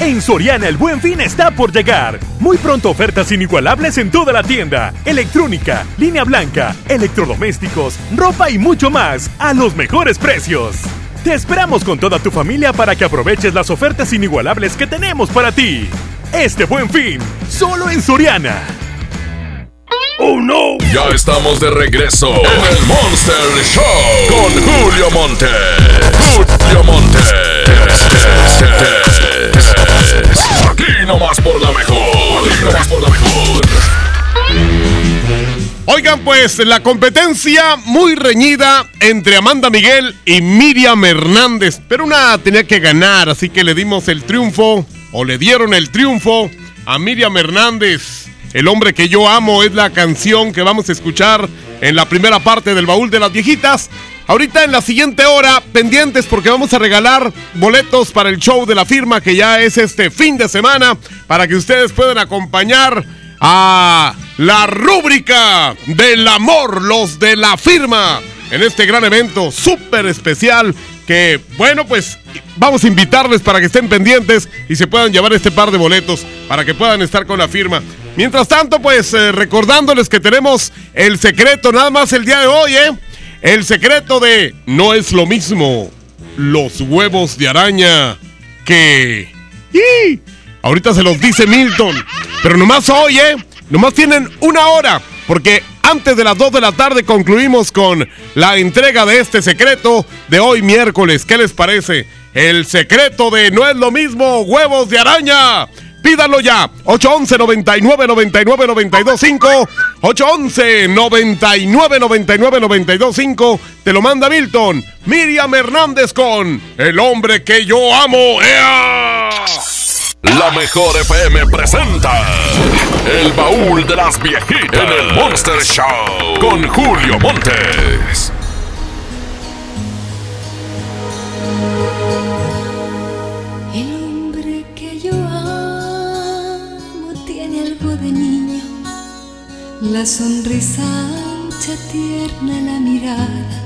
Speaker 38: En Soriana el buen fin está por llegar. Muy pronto ofertas inigualables en toda la tienda. Electrónica, línea blanca, electrodomésticos, ropa y mucho más a los mejores precios. Te esperamos con toda tu familia para que aproveches las ofertas inigualables que tenemos para ti. Este buen fin, solo en Soriana. ¡Oh no!
Speaker 1: Ya estamos de regreso en el Monster Show con Julio Monte. Julio Monte. Aquí nomás por la mejor. Aquí nomás por la mejor.
Speaker 5: Oigan, pues la competencia muy reñida entre Amanda Miguel y Miriam Hernández. Pero una tenía que ganar, así que le dimos el triunfo, o le dieron el triunfo a Miriam Hernández. El hombre que yo amo es la canción que vamos a escuchar en la primera parte del baúl de las viejitas. Ahorita en la siguiente hora, pendientes porque vamos a regalar boletos para el show de la firma que ya es este fin de semana para que ustedes puedan acompañar a la rúbrica del amor, los de la firma, en este gran evento súper especial que, bueno, pues vamos a invitarles para que estén pendientes y se puedan llevar este par de boletos para que puedan estar con la firma. Mientras tanto, pues eh, recordándoles que tenemos el secreto nada más el día de hoy, ¿eh? El secreto de no es lo mismo los huevos de araña que... ¡Y! Ahorita se los dice Milton. Pero nomás hoy, ¿eh? Nomás tienen una hora. Porque antes de las 2 de la tarde concluimos con la entrega de este secreto de hoy miércoles. ¿Qué les parece? El secreto de no es lo mismo huevos de araña. Pídanlo ya. 811 99 99 925 811 99 99 925 Te lo manda Milton. Miriam Hernández con El hombre que yo amo. ¡Ea!
Speaker 1: La mejor FM presenta El baúl de las viejitas en el Monster Show con Julio Montes.
Speaker 40: La sonrisa ancha, tierna, la mirada.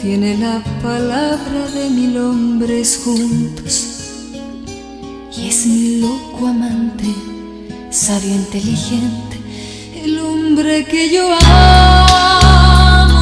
Speaker 40: Tiene la palabra de mil hombres juntos y es mi loco amante, sabio, inteligente. El hombre que yo amo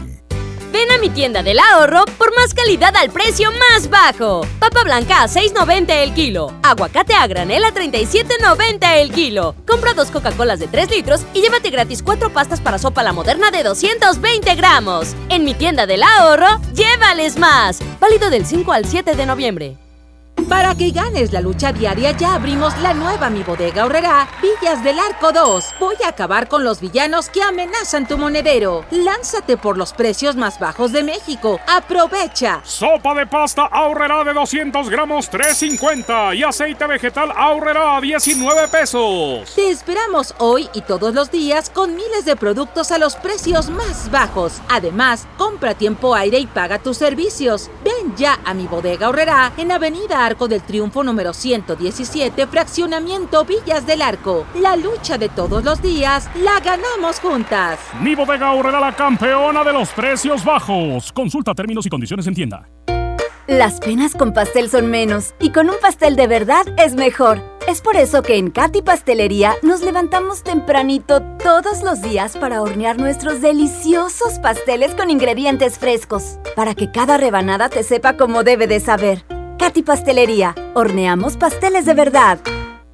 Speaker 25: Ven a mi tienda del ahorro por más calidad al precio más bajo. Papa blanca a 6.90 el kilo. Aguacate a granel a 37.90 el kilo. Compra dos Coca-Colas de 3 litros y llévate gratis cuatro pastas para sopa la moderna de 220 gramos. En mi tienda del ahorro, llévales más. Válido del 5 al 7 de noviembre.
Speaker 41: Para que ganes la lucha diaria ya abrimos la nueva Mi Bodega Horrera Villas del Arco 2. Voy a acabar con los villanos que amenazan tu monedero. Lánzate por los precios más bajos de México. Aprovecha.
Speaker 42: Sopa de pasta ahorrará de 200 gramos 3.50 y aceite vegetal ahorrará a 19 pesos.
Speaker 41: Te esperamos hoy y todos los días con miles de productos a los precios más bajos. Además, compra tiempo aire y paga tus servicios. Ven ya a mi bodega Horrera en Avenida Arco del Triunfo número 117, fraccionamiento Villas del Arco. La lucha de todos los días la ganamos juntas.
Speaker 42: Mi bodega ahorrará la campeona de los precios bajos. Consulta términos y condiciones en tienda.
Speaker 43: Las penas con pastel son menos y con un pastel de verdad es mejor. Es por eso que en Katy Pastelería nos levantamos tempranito todos los días para hornear nuestros deliciosos pasteles con ingredientes frescos, para que cada rebanada te sepa como debe de saber. Katy Pastelería, horneamos pasteles de verdad.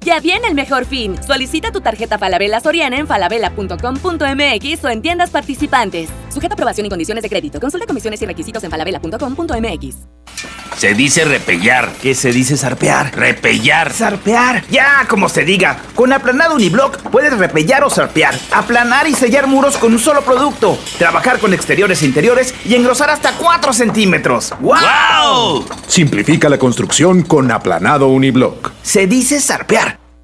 Speaker 25: Ya viene el mejor fin. Solicita tu tarjeta Falabella Soriana en falabella.com.mx o en tiendas participantes. Sujeta aprobación y condiciones de crédito. Consulta comisiones y requisitos en falabella.com.mx.
Speaker 44: Se dice repellar. ¿Qué se dice zarpear? Repellar.
Speaker 38: Zarpear. Ya, como se diga. Con aplanado uniblock puedes repellar o zarpear. Aplanar y sellar muros con un solo producto. Trabajar con exteriores e interiores y engrosar hasta 4 centímetros. ¡Wow!
Speaker 43: Simplifica la construcción con aplanado uniblock.
Speaker 38: Se dice zarpear.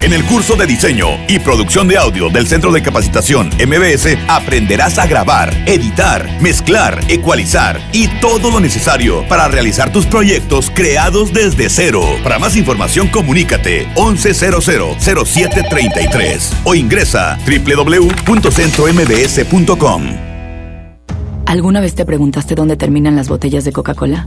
Speaker 45: En el curso de diseño y producción de audio del Centro de Capacitación MBS aprenderás a grabar, editar, mezclar, ecualizar y todo lo necesario para realizar tus proyectos creados desde cero. Para más información comunícate 11000733 o ingresa www.centrombs.com.
Speaker 33: ¿Alguna vez te preguntaste dónde terminan las botellas de Coca-Cola?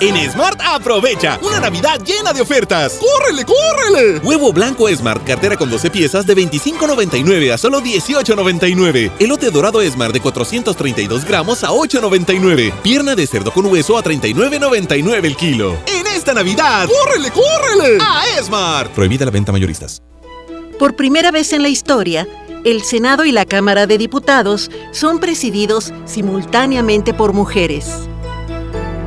Speaker 21: En Smart aprovecha una Navidad llena de ofertas. ¡Córrele, córrele! Huevo blanco Smart, cartera con 12 piezas de 25.99 a solo 18.99. Elote dorado Smart de 432 gramos a 8.99. Pierna de cerdo con hueso a 39.99 el kilo. En esta Navidad, ¡córrele, córrele! A Smart. Prohibida la venta mayoristas.
Speaker 37: Por primera vez en la historia, el Senado y la Cámara de Diputados son presididos simultáneamente por mujeres.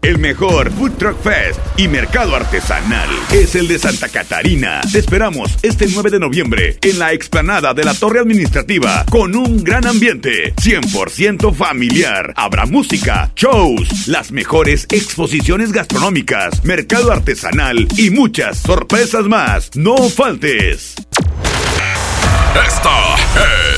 Speaker 45: El mejor Food Truck Fest y mercado artesanal es el de Santa Catarina. Te esperamos este 9 de noviembre en la explanada de la Torre Administrativa con un gran ambiente 100% familiar. Habrá música, shows, las mejores exposiciones gastronómicas, mercado artesanal y muchas sorpresas más. No faltes.
Speaker 1: Esta es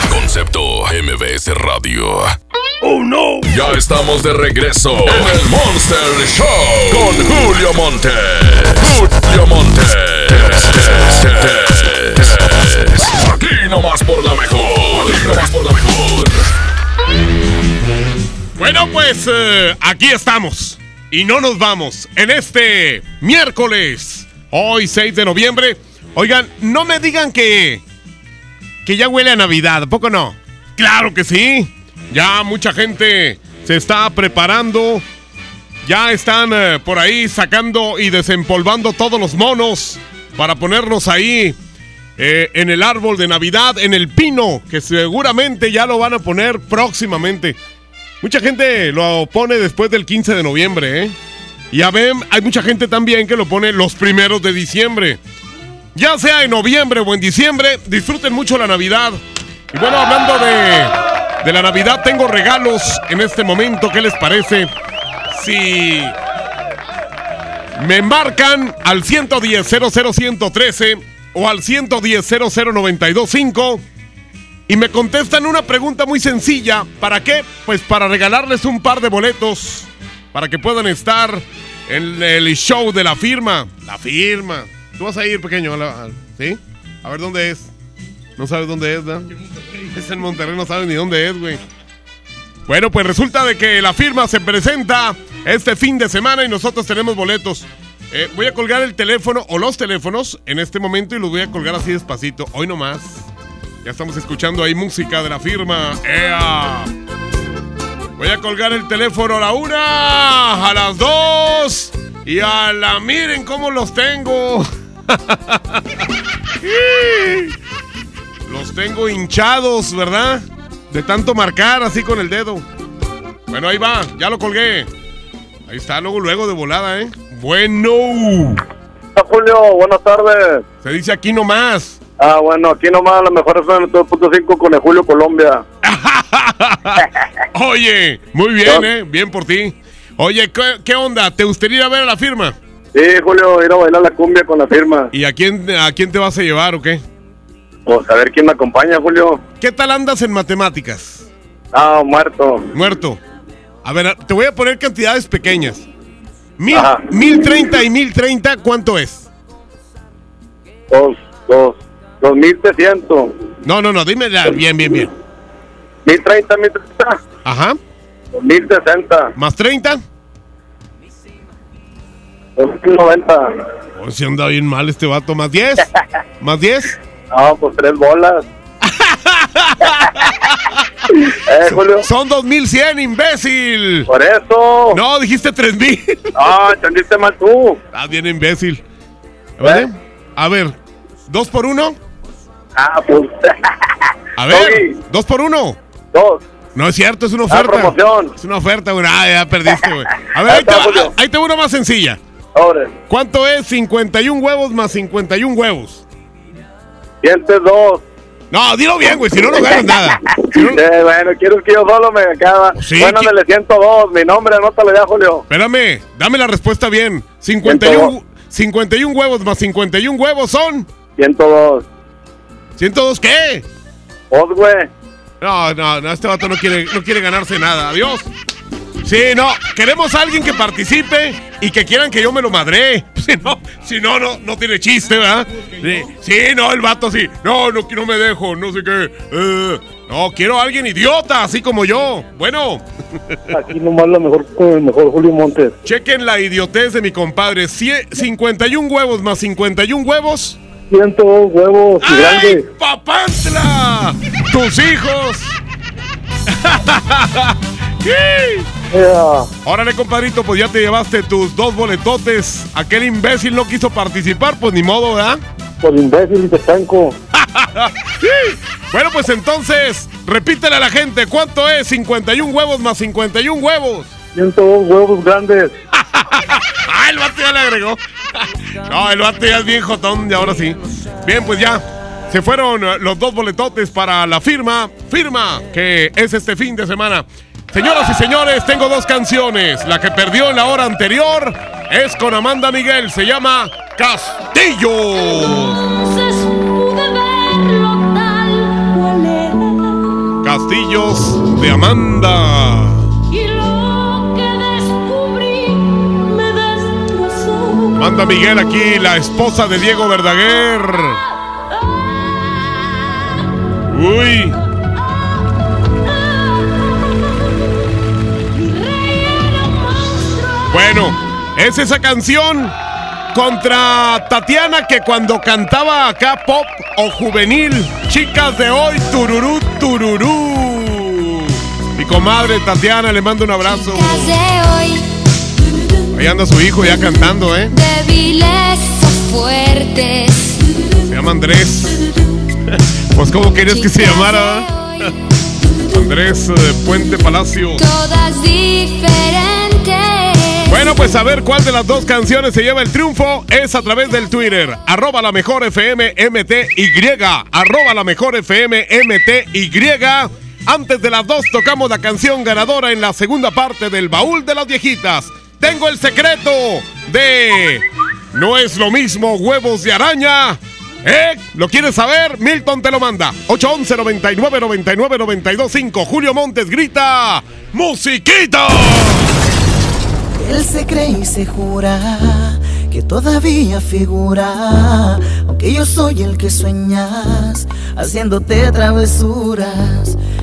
Speaker 1: Concepto MBS Radio. ¡Oh no! Ya estamos de regreso en el Monster Show con Julio Monte. Julio Monte. Aquí nomás por la mejor. Aquí nomás por la mejor.
Speaker 5: Bueno, pues eh, aquí estamos. Y no nos vamos. En este miércoles, hoy 6 de noviembre. Oigan, no me digan que. Que ya huele a Navidad, ¿a poco no? Claro que sí. Ya mucha gente se está preparando. Ya están eh, por ahí sacando y desempolvando todos los monos para ponerlos ahí eh, en el árbol de Navidad, en el pino, que seguramente ya lo van a poner próximamente. Mucha gente lo pone después del 15 de noviembre, ¿eh? Ya ven, hay mucha gente también que lo pone los primeros de diciembre. Ya sea en noviembre o en diciembre, disfruten mucho la Navidad. Y bueno, hablando de, de la Navidad, tengo regalos en este momento. ¿Qué les parece? Si me embarcan al 110 00113 o al 110 00925 y me contestan una pregunta muy sencilla. ¿Para qué? Pues para regalarles un par de boletos para que puedan estar en el show de la firma. La firma. Tú vas a ir, pequeño, a ¿sí? A ver dónde es. No sabes dónde es, ¿no? Es en Monterrey, no sabes ni dónde es, güey. Bueno, pues resulta de que la firma se presenta este fin de semana y nosotros tenemos boletos. Eh, voy a colgar el teléfono o los teléfonos en este momento y los voy a colgar así despacito. Hoy nomás. Ya estamos escuchando ahí música de la firma. ¡Ea! Voy a colgar el teléfono a la una, a las dos y a la miren cómo los tengo. los tengo hinchados, ¿verdad? De tanto marcar así con el dedo. Bueno, ahí va, ya lo colgué. Ahí está, luego, luego de volada, ¿eh? Bueno.
Speaker 46: Julio, buenas tardes.
Speaker 5: Se dice aquí nomás.
Speaker 46: Ah, bueno, aquí nomás la mejor es 9.5 con el Julio Colombia.
Speaker 5: Oye, muy bien, ¿eh? Bien por ti. Oye, ¿qué, qué onda? ¿Te gustaría ir a ver a la firma?
Speaker 46: Sí, Julio, ir a bailar la cumbia con la firma.
Speaker 5: ¿Y a quién, a quién te vas a llevar o qué?
Speaker 46: Pues a ver quién me acompaña, Julio.
Speaker 5: ¿Qué tal andas en matemáticas?
Speaker 46: Ah, muerto.
Speaker 5: Muerto. A ver, te voy a poner cantidades pequeñas. Mil, mil treinta y mil treinta, ¿cuánto es?
Speaker 46: Dos, dos, dos mil trescientos.
Speaker 5: No, no, no, dime ya, bien, bien, bien.
Speaker 46: Mil treinta, mil treinta.
Speaker 5: Ajá.
Speaker 46: Dos mil sesenta.
Speaker 5: ¿Más 30?
Speaker 46: Dos mil noventa.
Speaker 5: Oh, si anda bien mal este vato. ¿Más 10? ¿Más 10?
Speaker 46: No, pues tres bolas. eh, Julio.
Speaker 5: Son 2100, imbécil.
Speaker 46: Por eso.
Speaker 5: No, dijiste 3000.
Speaker 46: Ah, entendiste mal tú.
Speaker 5: Ah, bien imbécil. ¿Vale? A ver, ¿dos por uno?
Speaker 46: Ah, pues.
Speaker 5: A ver, ¿dos por uno?
Speaker 46: Dos.
Speaker 5: No es cierto, es una
Speaker 46: Ah,
Speaker 5: oferta.
Speaker 46: promoción.
Speaker 5: Es una oferta, güey. Ah, ya perdiste, güey. A ver, ahí te, va- ahí te va una más sencilla.
Speaker 46: Ahora,
Speaker 5: ¿Cuánto es 51 huevos más 51 huevos?
Speaker 46: 102.
Speaker 5: No, dilo bien, güey, si no, no ganas nada.
Speaker 46: Eh, bueno, quiero que yo solo me acaba.
Speaker 5: Sí,
Speaker 46: bueno, me le 102. Mi nombre, anótalo ya, Julio.
Speaker 5: Espérame, dame la respuesta bien. 51, 51 huevos más 51 huevos son.
Speaker 46: 102.
Speaker 5: ¿102 qué?
Speaker 46: Vos, güey.
Speaker 5: No, no, no, este vato no quiere, no quiere ganarse nada. Adiós. Sí, no, queremos a alguien que participe y que quieran que yo me lo madre. Si no, si no, no, no tiene chiste, ¿verdad? Sí, no, el vato sí. No, no, no me dejo, no sé qué. Eh, no, quiero a alguien idiota, así como yo. Bueno.
Speaker 46: Aquí nomás la mejor con el mejor Julio Montes.
Speaker 5: Chequen la idiotez de mi compadre. Cie- 51 huevos más 51 huevos.
Speaker 46: 102 huevos y
Speaker 5: ¡Ay,
Speaker 46: grandes.
Speaker 5: papantla! ¡Tus hijos! ¡Sí! Órale, compadrito, pues ya te llevaste tus dos boletotes. Aquel imbécil no quiso participar, pues ni modo, ¿verdad?
Speaker 46: Por imbécil y te estanco.
Speaker 5: Sí. Bueno, pues entonces, repítele a la gente, ¿cuánto es 51 huevos más 51 huevos?
Speaker 46: 102 huevos grandes.
Speaker 5: ¡Ah, el vato ya le agregó! No, el vato ya es bien jotón y ahora sí. Bien, pues ya. Se fueron los dos boletotes para la firma. Firma, que es este fin de semana. Señoras y señores, tengo dos canciones. La que perdió en la hora anterior es con Amanda Miguel. Se llama Castillo. Castillos de Amanda. Amanda Miguel aquí, la esposa de Diego Verdaguer. Uy. Bueno, es esa canción contra Tatiana que cuando cantaba acá pop o juvenil, chicas de hoy, tururú, tururú. Mi comadre Tatiana, le mando un abrazo. Ahí anda su hijo ya cantando, ¿eh?
Speaker 47: Débiles o fuertes.
Speaker 5: Se llama Andrés. Pues, ¿cómo querías que se llamara? Andrés eh, Puente Palacio.
Speaker 47: Todas diferentes.
Speaker 5: Bueno, pues a ver cuál de las dos canciones se lleva el triunfo es a través del Twitter. Arroba la mejor FM MTY. Arroba la mejor FM MTY. Antes de las dos tocamos la canción ganadora en la segunda parte del baúl de las viejitas. Tengo el secreto de No es lo mismo huevos de araña. ¿Eh? ¿Lo quieres saber? Milton te lo manda. 811 99 99 92 5. Julio Montes grita. ¡Musiquita!
Speaker 48: Él se cree y se jura que todavía figura, aunque yo soy el que sueñas, haciéndote travesuras.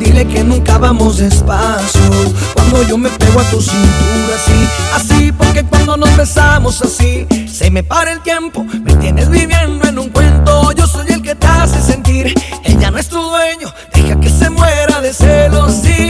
Speaker 48: Dile que nunca vamos despacio. Cuando yo me pego a tu cintura, sí. Así, porque cuando nos besamos así, se me para el tiempo. Me tienes viviendo en un cuento. Yo soy el que te hace sentir. Ella no es tu dueño. Deja que se muera de celos. Dile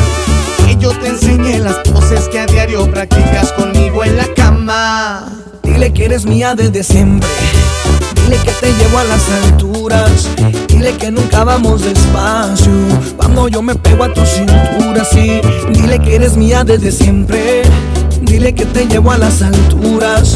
Speaker 37: Yo te enseñé las poses que a diario practicas conmigo en la cama.
Speaker 48: Dile que eres mía desde siempre. Dile que te llevo a las alturas. Dile que nunca vamos despacio. Cuando yo me pego a tu cintura, sí. Dile que eres mía desde siempre. Dile que te llevo a las alturas.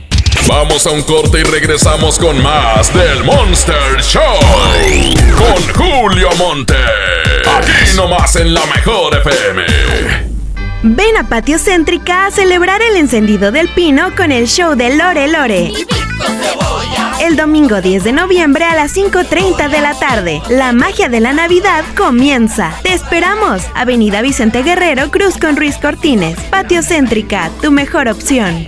Speaker 38: Vamos a un corte y regresamos con más del Monster Show. Con Julio Monte. Aquí nomás en la mejor FM.
Speaker 49: Ven a Patio Céntrica a celebrar el encendido del pino con el show de Lore Lore. El domingo 10 de noviembre a las 5.30 de la tarde. La magia de la Navidad comienza. Te esperamos. Avenida Vicente Guerrero, Cruz con Ruiz Cortines. Patio Céntrica, tu mejor opción.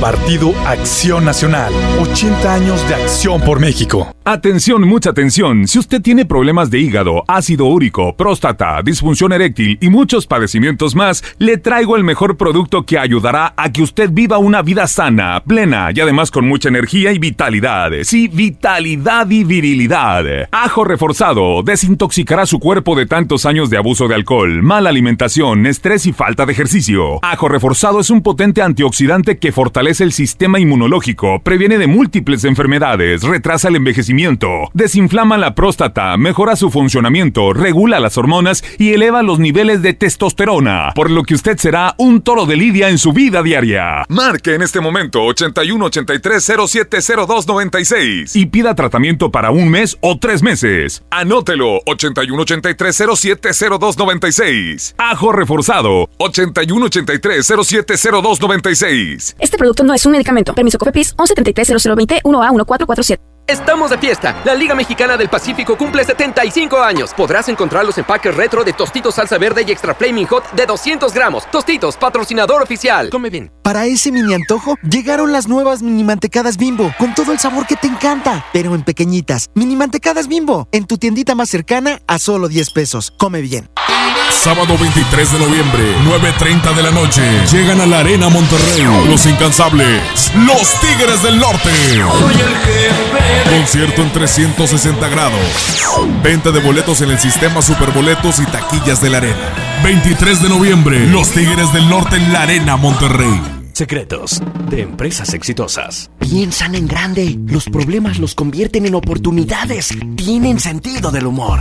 Speaker 50: Partido Acción Nacional. 80 años de acción por México.
Speaker 51: Atención, mucha atención. Si usted tiene problemas de hígado, ácido úrico, próstata, disfunción eréctil y muchos padecimientos más, le traigo el mejor producto que ayudará a que usted viva una vida sana, plena y además con mucha energía y vitalidad. Sí, vitalidad y virilidad. Ajo reforzado desintoxicará su cuerpo de tantos años de abuso de alcohol, mala alimentación, estrés y falta de ejercicio. Ajo reforzado es un potente antioxidante que fortalece el sistema inmunológico, previene de múltiples enfermedades, retrasa el envejecimiento, desinflama la próstata, mejora su funcionamiento, regula las hormonas y eleva los niveles de testosterona, por lo que usted será un toro de lidia en su vida diaria. Marque en este momento 81 83 0702 96 y pida tratamiento para un mes o tres meses. Anótelo 81 83 0702 96. Ajo reforzado 81 83 0702 96.
Speaker 52: Este producto no es un medicamento. Permiso COFEPRIS 1173 1A 1447.
Speaker 13: Estamos de fiesta. La Liga Mexicana del Pacífico cumple 75 años. Podrás encontrar los empaques retro de Tostitos Salsa Verde y Extra Flaming Hot de 200 gramos. Tostitos, patrocinador oficial. Come bien.
Speaker 53: Para ese mini antojo, llegaron las nuevas mini mantecadas bimbo, con todo el sabor que te encanta, pero en pequeñitas. Mini mantecadas bimbo, en tu tiendita más cercana a solo 10 pesos. Come bien.
Speaker 38: Sábado 23 de noviembre, 9.30 de la noche. Llegan a la Arena Monterrey. Los incansables. Los Tigres del Norte. Concierto en 360 grados. Venta de boletos en el sistema Superboletos y taquillas de la Arena. 23 de noviembre. Los Tigres del Norte en la Arena Monterrey.
Speaker 26: Secretos de empresas exitosas.
Speaker 54: Piensan en grande. Los problemas los convierten en oportunidades. Tienen sentido del humor.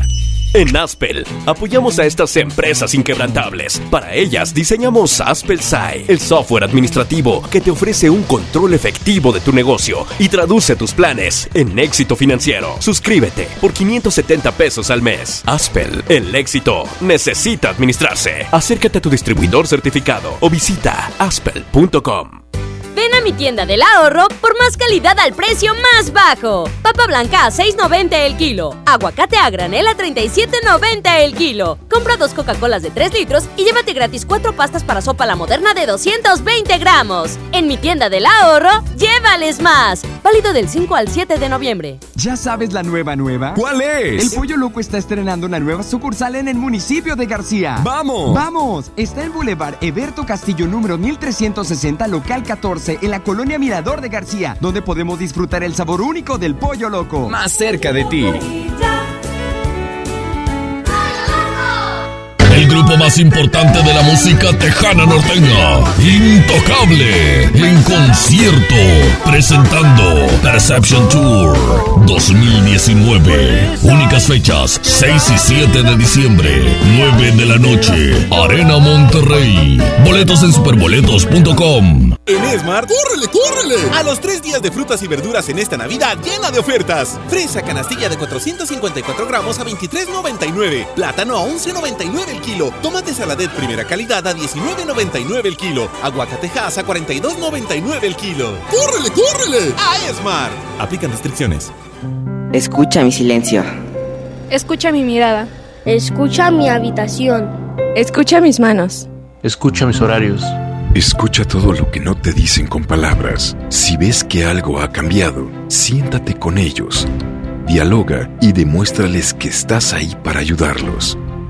Speaker 26: En Aspel apoyamos a estas empresas inquebrantables. Para ellas diseñamos Aspel SAI, el software administrativo que te ofrece un control efectivo de tu negocio y traduce tus planes en éxito financiero. Suscríbete por 570 pesos al mes. Aspel, el éxito necesita administrarse. Acércate a tu distribuidor certificado o visita aspel.com. www.radiomaria.com.
Speaker 25: Ven a mi tienda del ahorro por más calidad al precio más bajo. Papa blanca a 6.90 el kilo. Aguacate a granel a 37.90 el kilo. Compra dos Coca-Colas de 3 litros y llévate gratis cuatro pastas para sopa la moderna de 220 gramos. En mi tienda del ahorro, llévales más. Válido del 5 al 7 de noviembre.
Speaker 38: ¿Ya sabes la nueva nueva?
Speaker 21: ¿Cuál es?
Speaker 38: El Pollo Loco está estrenando una nueva sucursal en el municipio de García.
Speaker 21: ¡Vamos!
Speaker 38: ¡Vamos! Está en Boulevard Eberto Castillo número 1360, local 14, en la colonia Mirador de García, donde podemos disfrutar el sabor único del Pollo Loco.
Speaker 26: Más cerca de ti.
Speaker 55: Grupo más importante de la música tejana norteña, Intocable, en concierto, presentando Perception Tour 2019. Únicas fechas, 6 y 7 de diciembre, 9 de la noche, Arena Monterrey. Boletos en superboletos.com.
Speaker 21: En Smart, ¡córrele, córrele! A los tres días de frutas y verduras en esta Navidad llena de ofertas. Fresa canastilla de 454 gramos a 23.99. Plátano a 11.99 el kilo. Tomate saladet primera calidad a 19.99 el kilo. Aguacatejas a 42.99 el kilo. ¡Córrele, córrele! A Smart. Aplican restricciones.
Speaker 56: Escucha mi silencio.
Speaker 57: Escucha mi mirada.
Speaker 19: Escucha mi habitación.
Speaker 57: Escucha mis manos.
Speaker 58: Escucha mis horarios.
Speaker 45: Escucha todo lo que no te dicen con palabras. Si ves que algo ha cambiado, siéntate con ellos. Dialoga y demuéstrales que estás ahí para ayudarlos.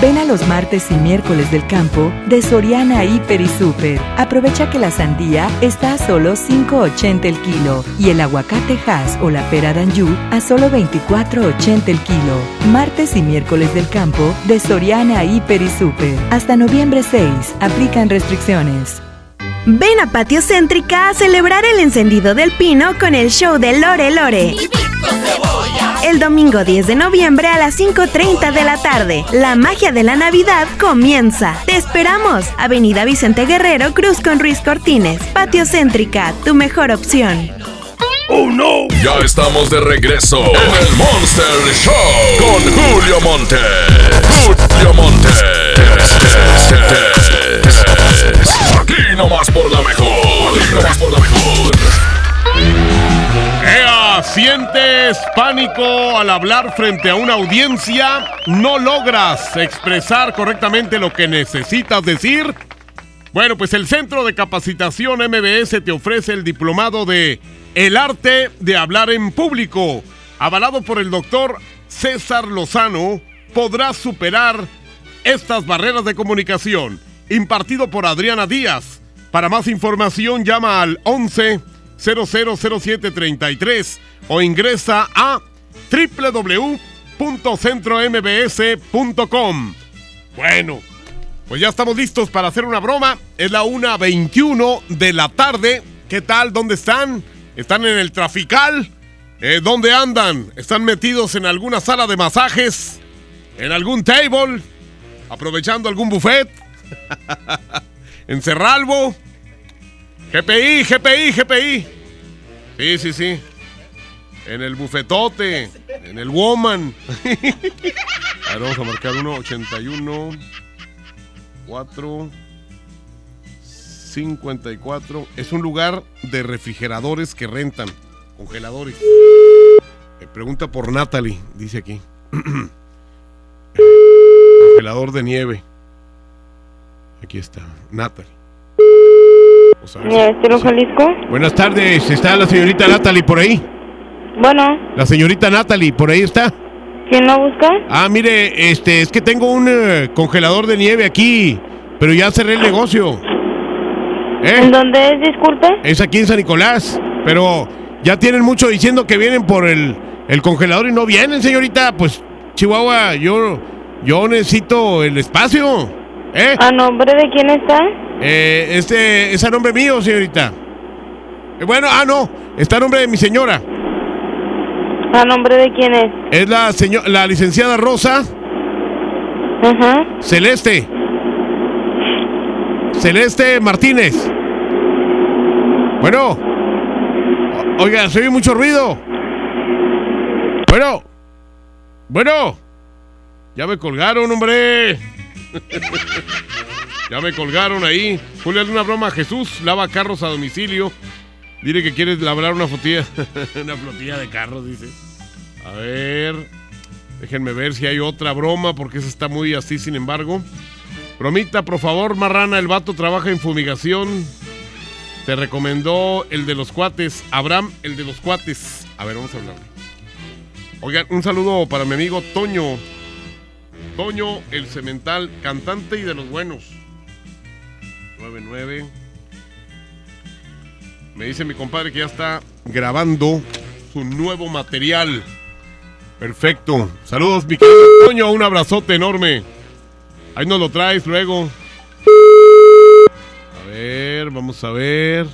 Speaker 59: Ven a los martes y miércoles del campo de Soriana Hiper y Super. Aprovecha que la sandía está a solo 5.80 el kilo y el aguacate Hass o la pera Danju a solo 24.80 el kilo. Martes y miércoles del campo de Soriana Hiper y Super. Hasta noviembre 6. Aplican restricciones.
Speaker 49: Ven a Patio Céntrica a celebrar el encendido del pino con el show de Lore Lore. El domingo 10 de noviembre a las 5.30 de la tarde. La magia de la Navidad comienza. Te esperamos. Avenida Vicente Guerrero, Cruz con Ruiz Cortines. Patio Céntrica, tu mejor opción.
Speaker 55: ¡Oh no! Ya estamos de regreso en el Monster Show con Julio Monte. Julio Monte. Aquí nomás por la mejor. Aquí nomás por la mejor.
Speaker 5: ¿Sientes pánico al hablar frente a una audiencia? ¿No logras expresar correctamente lo que necesitas decir? Bueno, pues el Centro de Capacitación MBS te ofrece el diplomado de El Arte de Hablar en Público. Avalado por el doctor César Lozano, podrás superar estas barreras de comunicación. Impartido por Adriana Díaz. Para más información llama al 11 000733 o ingresa a www.centrombs.com. Bueno, pues ya estamos listos para hacer una broma. Es la 1.21 de la tarde. ¿Qué tal? ¿Dónde están? ¿Están en el trafical? Eh, ¿Dónde andan? ¿Están metidos en alguna sala de masajes? ¿En algún table? ¿Aprovechando algún buffet? ¿En Cerralbo? GPI, GPI, GPI. Sí, sí, sí. En el bufetote, en el woman. A ver, vamos a marcar uno, 81, 4, 54. Es un lugar de refrigeradores que rentan, congeladores. Eh, pregunta por Natalie, dice aquí. Congelador de nieve. Aquí está, Natalie.
Speaker 60: ¿Estero Jalisco?
Speaker 5: Buenas tardes, ¿está la señorita Natalie por ahí?
Speaker 60: Bueno,
Speaker 5: La señorita Natalie, por ahí está.
Speaker 60: ¿quién lo busca?
Speaker 5: Ah, mire, este, es que tengo un eh, congelador de nieve aquí, pero ya cerré el negocio. ¿Eh?
Speaker 60: ¿En dónde es, disculpe?
Speaker 5: Es aquí en San Nicolás, pero ya tienen mucho diciendo que vienen por el, el congelador y no vienen, señorita. Pues, Chihuahua, yo, yo necesito el espacio. ¿Eh?
Speaker 60: ¿A nombre de quién está?
Speaker 5: Eh, este es a nombre mío, señorita. Eh, bueno, ah, no, está a nombre de mi señora.
Speaker 60: ¿A nombre de quién es?
Speaker 5: Es la, seño- la licenciada Rosa
Speaker 60: Ajá.
Speaker 5: Celeste. Celeste Martínez. Bueno. Oiga, se oye mucho ruido. Bueno. Bueno. Ya me colgaron, hombre. ya me colgaron ahí. Julio, una broma a Jesús. Lava carros a domicilio. Dile que quieres labrar una flotilla. una flotilla de carros, dice. A ver. Déjenme ver si hay otra broma, porque esa está muy así, sin embargo. Bromita, por favor, marrana, el vato trabaja en fumigación. Te recomendó el de los cuates. Abraham, el de los cuates. A ver, vamos a hablar. Oigan, un saludo para mi amigo Toño. Toño, el cemental, cantante y de los buenos. 99. Me dice mi compadre que ya está grabando su nuevo material. Perfecto. Saludos, mi querido Toño. Un abrazote enorme. Ahí nos lo traes luego. A ver, vamos a ver.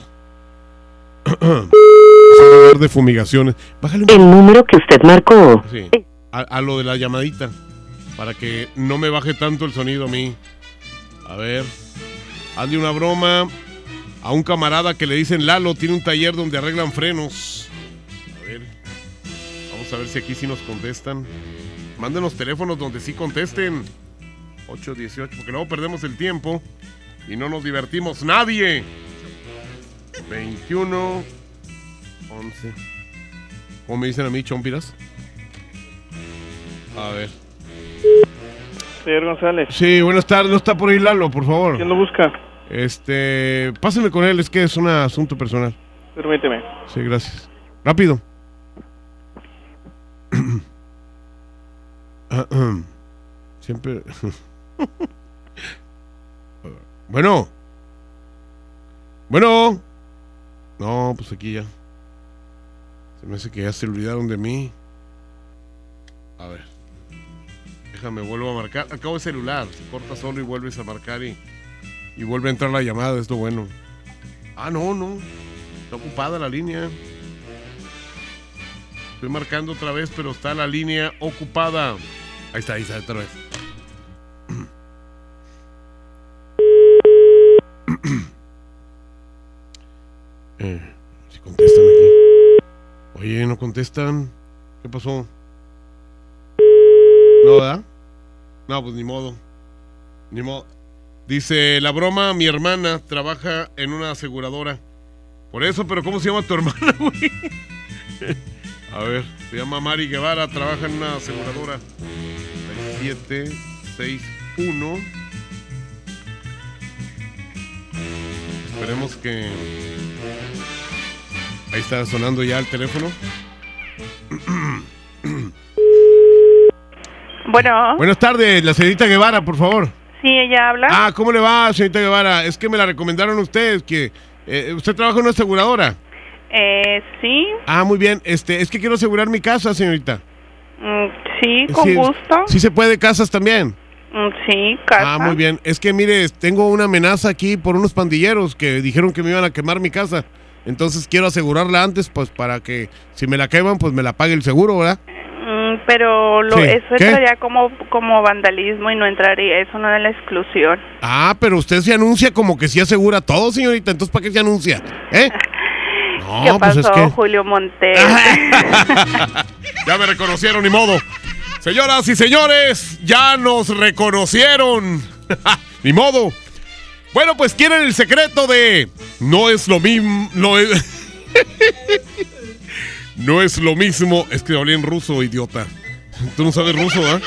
Speaker 5: Vamos a hablar de fumigaciones. Bájale un
Speaker 61: El número que usted marcó.
Speaker 5: Sí. A, a lo de la llamadita. Para que no me baje tanto el sonido a mí. A ver. Hazle una broma a un camarada que le dicen Lalo. Tiene un taller donde arreglan frenos. A ver. Vamos a ver si aquí sí nos contestan. Mándenos teléfonos donde sí contesten. 818, porque luego perdemos el tiempo y no nos divertimos nadie. 21 11. ¿Cómo me dicen a mí, chompiras? A ver.
Speaker 62: Señor González,
Speaker 5: Sí, buenas tardes. No está por ahí Lalo, por favor.
Speaker 62: ¿quién lo busca?
Speaker 5: Este, pásenme con él, es que es un asunto personal.
Speaker 62: Permíteme.
Speaker 5: Sí, gracias. Rápido. Siempre. bueno. Bueno. No, pues aquí ya. Se me hace que ya se olvidaron de mí. A ver. Déjame, vuelvo a marcar. Acabo de celular. Se corta solo y vuelves a marcar y, y vuelve a entrar la llamada. Esto bueno. Ah, no, no. Está ocupada la línea. Estoy marcando otra vez, pero está la línea ocupada. Ahí está, ahí está, otra vez. Eh, si contestan aquí. Oye, no contestan. ¿Qué pasó? ¿No, verdad? No, pues ni modo. Ni modo. Dice, la broma, mi hermana trabaja en una aseguradora. Por eso, pero ¿cómo se llama tu hermana, güey? A ver, se llama Mari Guevara, trabaja en una aseguradora. 761. Esperemos que. Ahí está sonando ya el teléfono.
Speaker 63: Bueno,
Speaker 5: Buenas tardes, la señorita Guevara, por favor.
Speaker 63: sí, ella habla.
Speaker 5: Ah, ¿cómo le va, señorita Guevara? Es que me la recomendaron ustedes, que eh, usted trabaja en una aseguradora.
Speaker 63: Eh, sí,
Speaker 5: Ah, muy bien. Este, es que quiero asegurar mi casa, señorita.
Speaker 63: mm, sí, con
Speaker 5: Sí,
Speaker 63: gusto.
Speaker 5: Sí se puede casas también.
Speaker 63: Mm, sí, casa.
Speaker 5: Ah, muy bien. Es que mire, tengo una amenaza aquí por unos pandilleros que dijeron que me iban a quemar mi casa. Entonces quiero asegurarla antes, pues para que si me la queman, pues me la pague el seguro, ¿verdad?
Speaker 63: Pero lo,
Speaker 5: Sí,
Speaker 63: eso
Speaker 5: ¿qué?
Speaker 63: entraría como, como vandalismo y no entraría, eso no es la exclusión.
Speaker 5: Ah, pero usted se anuncia como que sí asegura todo, señorita. Entonces, ¿para qué se anuncia? ¿Eh? No,
Speaker 63: ¿Qué
Speaker 5: pues
Speaker 63: pasó,
Speaker 5: es que...
Speaker 63: Julio Montes?
Speaker 5: Ya me reconocieron, ni modo. Señoras y señores, ya nos reconocieron. ni modo. Bueno, pues quieren el secreto de no es lo mismo, no es No es lo mismo. Es que hablé en ruso, idiota. Tú no sabes ruso, ¿ah?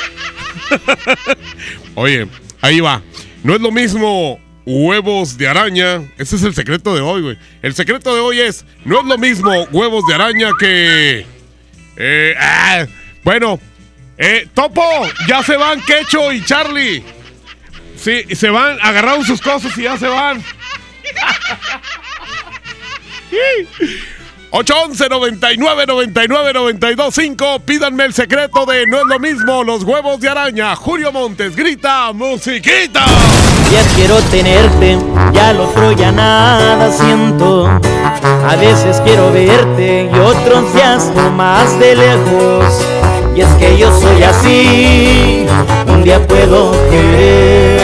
Speaker 5: Oye, ahí va. No es lo mismo huevos de araña. Ese es el secreto de hoy, güey. El secreto de hoy es, no es lo mismo huevos de araña que... Eh, ah, bueno, eh, Topo, ya se van Quecho y Charlie. Sí, se van, agarraron sus cosas y ya se van. 811 99 99 92 5 Pídanme el secreto de No es lo mismo, los huevos de araña. Julio Montes grita, musiquita.
Speaker 64: Ya quiero tenerte, ya lo otro ya nada siento. A veces quiero verte y otros días más de lejos. Y es que yo soy así, un día puedo querer,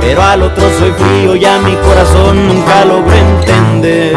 Speaker 64: pero al otro soy frío y a mi corazón nunca logro entender.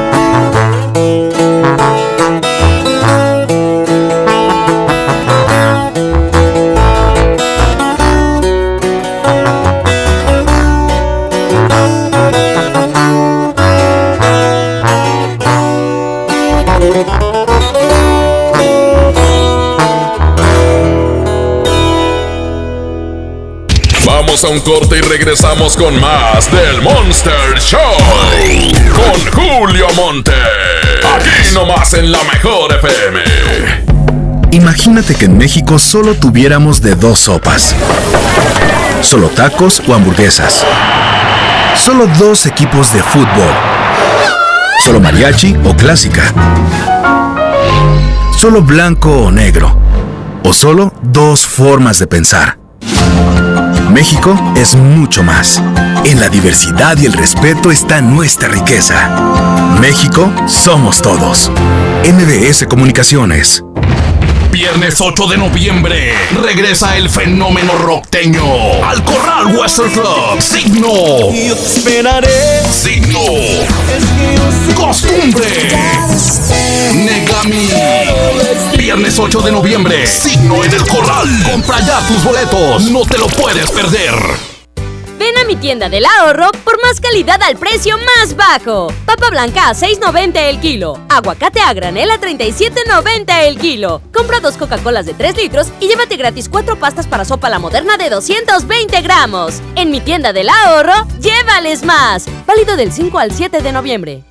Speaker 55: Vamos a un corte y regresamos con más del Monster Show. Con Julio Monte. Aquí nomás en la mejor FM.
Speaker 10: Imagínate que en México solo tuviéramos de dos sopas. Solo tacos o hamburguesas. Solo dos equipos de fútbol. Solo mariachi o clásica. Solo blanco o negro. O solo dos formas de pensar. México es mucho más. En la diversidad y el respeto está nuestra riqueza. México somos todos. MBS Comunicaciones.
Speaker 55: Viernes 8 de noviembre regresa el fenómeno rockteño al Corral Western Club. Signo.
Speaker 64: Yo te esperaré.
Speaker 55: Signo. Costumbre. Negami. Viernes 8 de noviembre. Signo en el Corral. Compra ya tus boletos. No te lo puedes perder.
Speaker 25: Tienda del ahorro por más calidad al precio más bajo. Papa blanca a 6.90 el kilo. Aguacate a granel a 37.90 el kilo. Compra dos Coca-Colas de 3 litros y llévate gratis cuatro pastas para sopa la moderna de 220 gramos. En mi tienda del ahorro, llévales más. Válido del 5 al 7 de noviembre.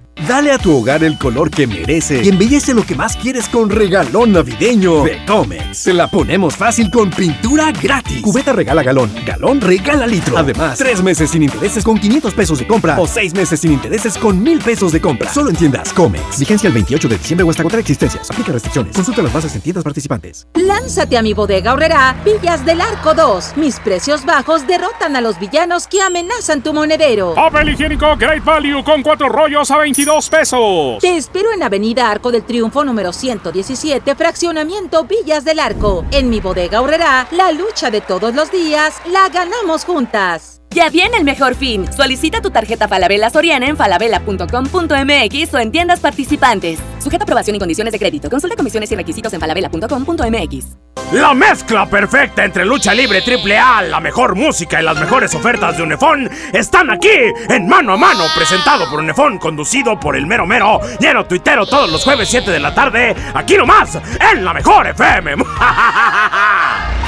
Speaker 65: Dale a tu hogar el color que merece y embellece lo que más quieres con regalón navideño de Comex. Te la ponemos fácil con pintura gratis. Cubeta regala galón, galón regala litro. Además, tres meses sin intereses con 500 pesos de compra o seis meses sin intereses con 1000 pesos de compra. Solo en tiendas Comex. Vigencia el 28 de diciembre o hasta contra existencias. Aplica restricciones. Consulta las bases en tiendas participantes.
Speaker 66: Lánzate a mi bodega horrera Villas del Arco 2. Mis precios bajos derrotan a los villanos que amenazan tu monedero.
Speaker 67: Papel higiénico Great Value con cuatro rollos a 22 pesos.
Speaker 66: Te espero en Avenida Arco del Triunfo número 117, fraccionamiento Villas del Arco. En mi bodega horrera, la lucha de todos los días la ganamos juntas.
Speaker 25: Ya viene el mejor fin. Solicita tu tarjeta Falabella Soriana en falabella.com.mx o en tiendas participantes. Sujeta aprobación y condiciones de crédito. Consulta comisiones y requisitos en falabella.com.mx.
Speaker 68: La mezcla perfecta entre lucha libre triple A, la mejor música y las mejores ofertas de Unefón están aquí en Mano a Mano, presentado por Unefón, conducido por el mero mero, lleno tuitero todos los jueves 7 de la tarde, aquí nomás, en la mejor FM.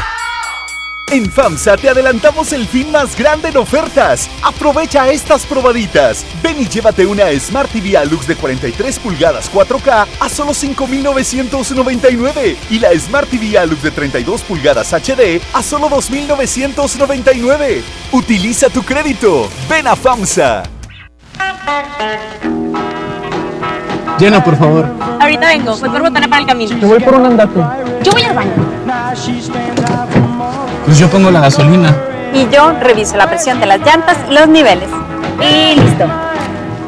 Speaker 45: En FAMSA te adelantamos el fin más grande en ofertas. Aprovecha estas probaditas. Ven y llévate una Smart TV Alux de 43 pulgadas 4K a solo 5.999 y la Smart TV Alux de 32 pulgadas HD a solo 2.999. Utiliza tu crédito. Ven a FAMSA.
Speaker 46: Llena, por favor.
Speaker 25: Ahorita vengo, voy por botana para el camino.
Speaker 46: Te voy por un andate.
Speaker 25: Yo voy al baño.
Speaker 46: Pues yo pongo la gasolina.
Speaker 25: Y yo reviso la presión de las llantas y los niveles. Y listo.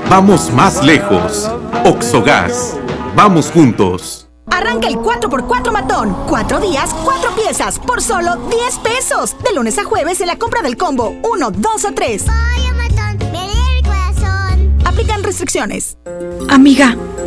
Speaker 16: Vamos más lejos. Oxogas. Vamos juntos.
Speaker 69: Arranca el 4x4 matón. Cuatro días, cuatro piezas, por solo 10 pesos. De lunes a jueves en la compra del combo 1, 2 o 3. Aplican restricciones.
Speaker 70: Amiga,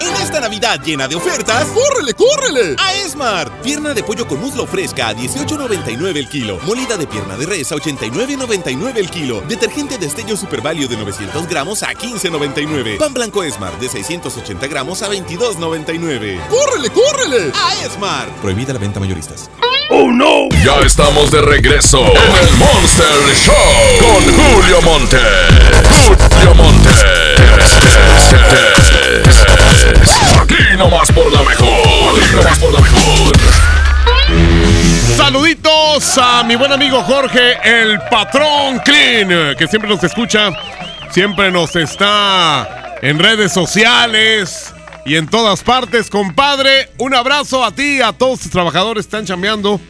Speaker 21: En esta Navidad llena de ofertas, ¡córrele, córrele! A Esmart. Pierna de pollo con muslo fresca a 18.99 el kilo. Molida de pierna de res a 89.99 el kilo. Detergente Destello Super Value de 900 gramos a 15.99. Pan blanco Esmart de 680 gramos a 22.99. ¡Córrele, córrele! A Esmart. Prohibida la venta mayoristas.
Speaker 1: ¡Oh, no! Ya estamos de regreso en el Monster Show con Julio Monte. Julio Monte. Aquí nomás por la mejor. Aquí nomás por la mejor.
Speaker 5: Saluditos a mi buen amigo Jorge, el patrón Clean, que siempre nos escucha, siempre nos está en redes sociales y en todas partes, compadre. Un abrazo a ti, a todos los trabajadores que están chambeando,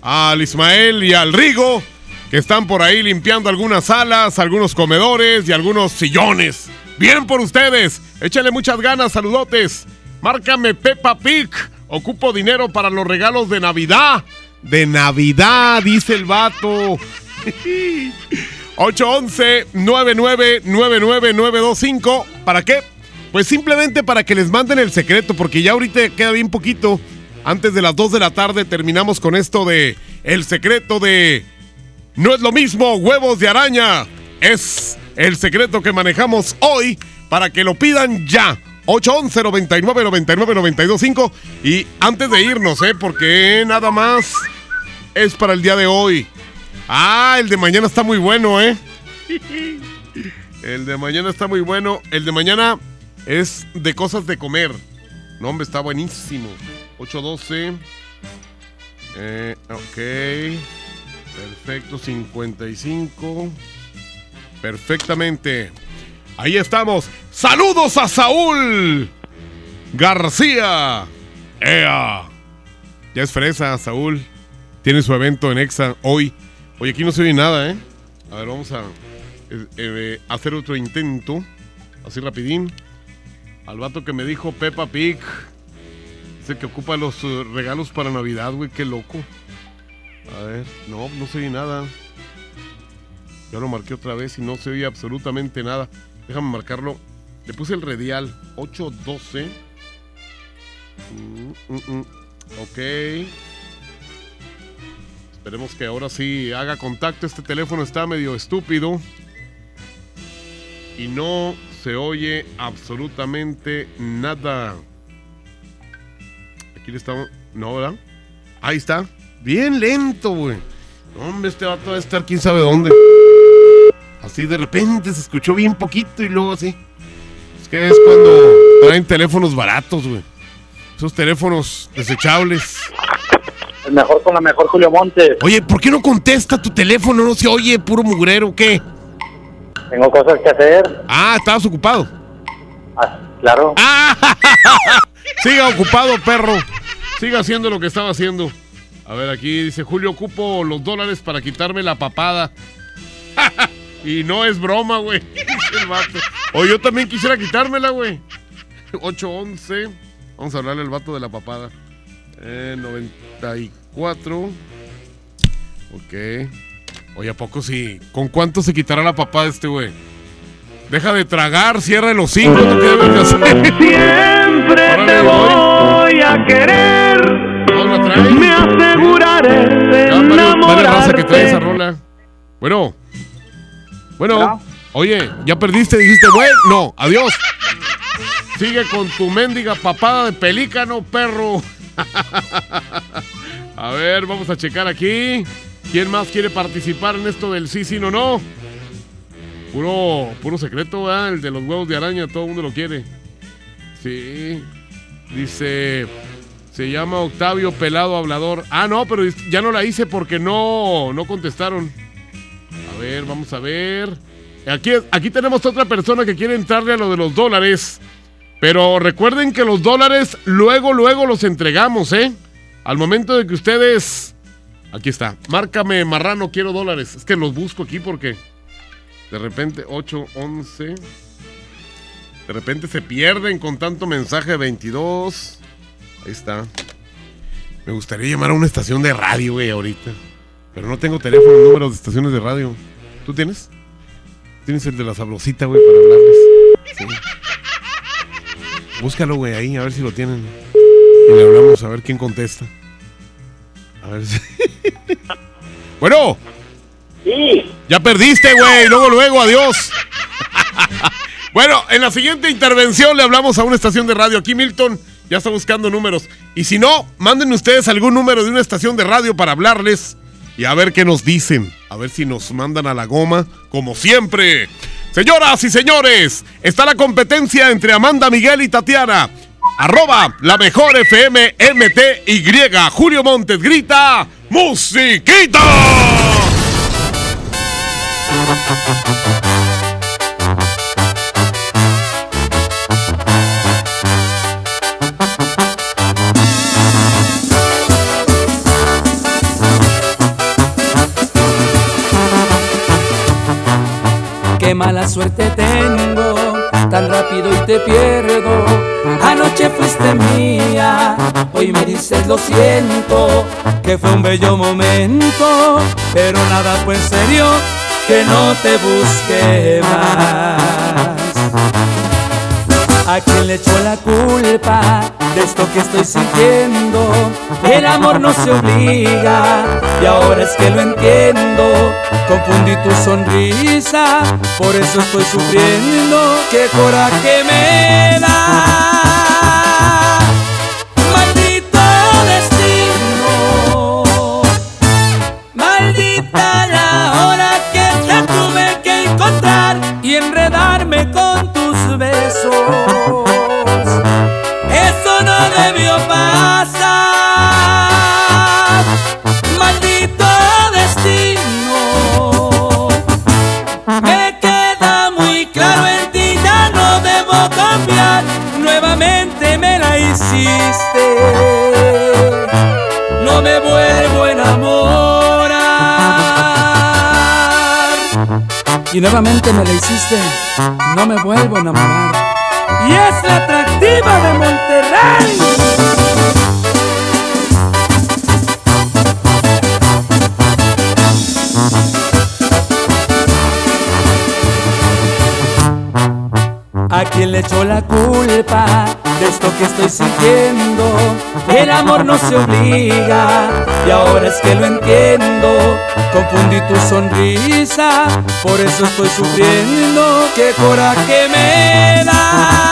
Speaker 5: al Ismael y al Rigo, que están por ahí limpiando algunas salas, algunos comedores y algunos sillones. Bien por ustedes. Échale muchas ganas, saludotes. Márcame Peppa Pig. Ocupo dinero para los regalos de Navidad. De Navidad, dice el vato. 811-999925. ¿Para qué? Pues simplemente para que les manden el secreto, porque ya ahorita queda bien poquito Antes de las 2 de la tarde terminamos con esto de el secreto de no es lo mismo huevos de araña. Es el secreto que manejamos hoy para que lo pidan ya. 811 99 99 925 y antes de irnos, ¿eh? Porque nada más es para el día de hoy. Ah, el de mañana está muy bueno, ¿eh? El de mañana está muy bueno. El de mañana es de cosas de comer. No, hombre, está buenísimo. 812. Eh, ok. Perfecto, 55. Perfectamente. Ahí estamos. Saludos a Saúl García. ¡Ea! Ya es fresa, Saúl. Tiene su evento en Exa hoy. Oye, aquí no se oye nada, ¿eh? A ver, vamos a eh, eh, hacer otro intento. Así rapidín. Al vato que me dijo Peppa Pig. Dice que ocupa los eh, regalos para Navidad, güey. Qué loco. A ver, no, no se oye nada. Ya lo marqué otra vez y no se oye absolutamente nada. Déjame marcarlo. Le puse el radial 812. Mm, mm, mm. Ok. Esperemos que ahora sí haga contacto. Este teléfono está medio estúpido. Y no se oye absolutamente nada. Aquí le estamos. No, ¿verdad? Ahí está. Bien lento, güey. Hombre, este vato va a estar quién sabe dónde. Así de repente se escuchó bien poquito y luego así. Es que es cuando traen teléfonos baratos, güey. Esos teléfonos desechables.
Speaker 71: El mejor con la mejor Julio Montes.
Speaker 5: Oye, ¿por qué no contesta tu teléfono? No se oye, puro mugrero, ¿qué?
Speaker 71: Tengo cosas que hacer.
Speaker 5: Ah, estabas ocupado.
Speaker 71: Ah, claro.
Speaker 5: Siga ocupado, perro. Siga haciendo lo que estaba haciendo. A ver, aquí dice Julio, ocupo los dólares para quitarme la papada. y no es broma, güey. O yo también quisiera quitármela, güey. 811. Vamos a hablarle al vato de la papada. Eh, 94. Ok. Oye, ¿a poco sí? ¿Con cuánto se quitará la papada este güey? Deja de tragar, cierra los cinco. ¿Tú qué debes de hacer?
Speaker 72: Siempre te voy a querer. Me aseguraré de
Speaker 5: Dale raza que trae esa
Speaker 72: enamorarte.
Speaker 5: rola. Bueno. Bueno. Oye, ya perdiste, dijiste, güey. No, adiós. Sigue con tu mendiga papada de pelícano, perro. A ver, vamos a checar aquí. ¿Quién más quiere participar en esto del sí, sí, no, no? Puro, puro secreto, ¿verdad? El de los huevos de araña, todo el mundo lo quiere. Sí. Dice, se llama Octavio Pelado Hablador. Ah, no, pero ya no la hice porque no, no contestaron. Ver, vamos a ver. Aquí, aquí tenemos otra persona que quiere entrarle a lo de los dólares. Pero recuerden que los dólares luego, luego los entregamos, ¿eh? Al momento de que ustedes... Aquí está. Márcame, marrano, quiero dólares. Es que los busco aquí porque... De repente, 8, 11... De repente se pierden con tanto mensaje 22. Ahí está. Me gustaría llamar a una estación de radio, güey, ahorita. Pero no tengo teléfono, números de estaciones de radio. ¿Tú tienes? Tienes el de la sabrosita, güey, para hablarles. Sí. Búscalo, güey, ahí, a ver si lo tienen. Y le hablamos a ver quién contesta. A ver si. bueno.
Speaker 71: Sí.
Speaker 5: Ya perdiste, güey. Luego, luego, adiós. bueno, en la siguiente intervención le hablamos a una estación de radio. Aquí Milton ya está buscando números. Y si no, manden ustedes algún número de una estación de radio para hablarles y a ver qué nos dicen. A ver si nos mandan a la goma, como siempre. Señoras y señores, está la competencia entre Amanda, Miguel y Tatiana. Arroba la mejor FM MTY. Julio Montes grita, ¡Musiquita!
Speaker 73: Qué mala suerte tengo, tan rápido y te pierdo. Anoche fuiste mía, hoy me dices lo siento, que fue un bello momento, pero nada fue en serio, que no te busque más. ¿A quién le echó la culpa de esto que estoy sintiendo. El amor no se obliga y ahora es que lo entiendo. Confundí tu sonrisa, por eso estoy sufriendo. Qué coraje me da. Maldito destino, maldita la hora que te tuve que encontrar y enredarme con tus besos. No me vuelvo a enamorar. Y nuevamente me la hiciste, no me vuelvo a enamorar. Y es la atractiva de Monterrey. ¿A quién le echó la culpa esto que estoy sintiendo? El amor no se obliga y ahora es que lo entiendo. Confundí tu sonrisa, por eso estoy sufriendo. ¡Qué coraje me da!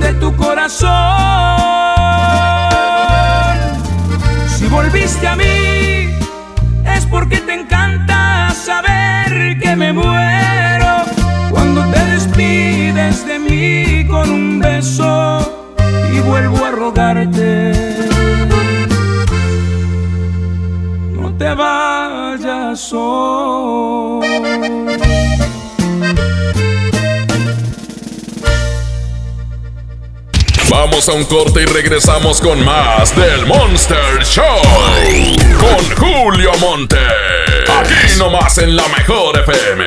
Speaker 73: de tu corazón. Si volviste a mí, es porque te encanta saber que me muero cuando te despides de mí con un beso y vuelvo a rogarte. No te vayas corazón.
Speaker 1: Vamos a un corte y regresamos con más del Monster Show. Con Julio Monte. Aquí nomás en la mejor FM.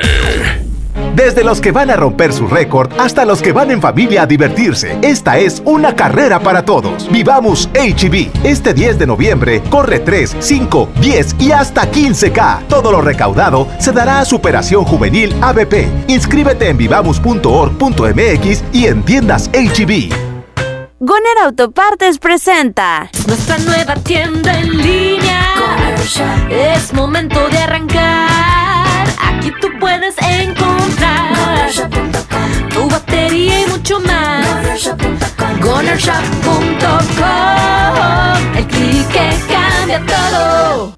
Speaker 39: Desde los que van a romper su récord hasta los que van en familia a divertirse, esta es una carrera para todos. Vivamos HB. Este 10 de noviembre corre 3, 5, 10 y hasta 15K. Todo lo recaudado se dará a Superación Juvenil ABP. Inscríbete en vivamos.org.mx y en tiendas HB.
Speaker 49: Goner Autopartes presenta
Speaker 19: Nuestra nueva tienda en línea. Es momento de arrancar. Aquí tú puedes encontrar tu batería y mucho más. Gonershop.com. El clic que cambia todo.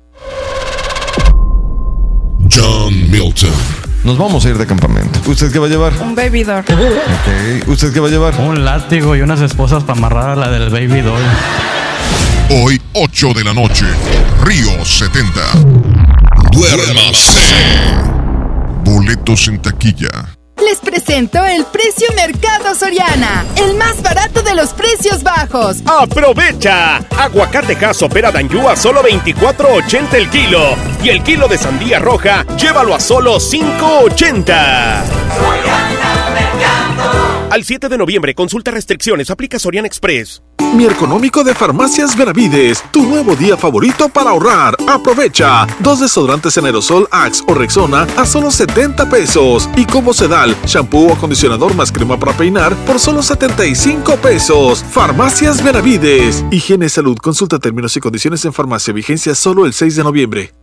Speaker 74: John Milton. Nos vamos a ir de campamento. ¿Usted qué va a llevar?
Speaker 75: Un baby doll.
Speaker 74: Ok. ¿Usted qué va a llevar?
Speaker 76: Un látigo y unas esposas para amarrar a la del baby doll.
Speaker 45: Hoy, 8 de la noche, Río 70. Duérmase. Boletos en taquilla.
Speaker 11: Les presento el precio Mercado Soriana, el más barato de los precios bajos.
Speaker 6: ¡Aprovecha! Aguacate caso pera Danjú a solo 24.80 el kilo. Y el kilo de sandía roja, llévalo a solo 5.80. Al 7 de noviembre, consulta restricciones, aplica Soriana Express.
Speaker 26: Mi económico de Farmacias Benavides, tu nuevo día favorito para ahorrar. Aprovecha. Dos desodorantes en aerosol Axe o Rexona a solo 70 pesos. Y como Sedal, shampoo o acondicionador más crema para peinar por solo 75 pesos. Farmacias Benavides. Higiene y salud. Consulta términos y condiciones en farmacia. Vigencia solo el 6 de noviembre.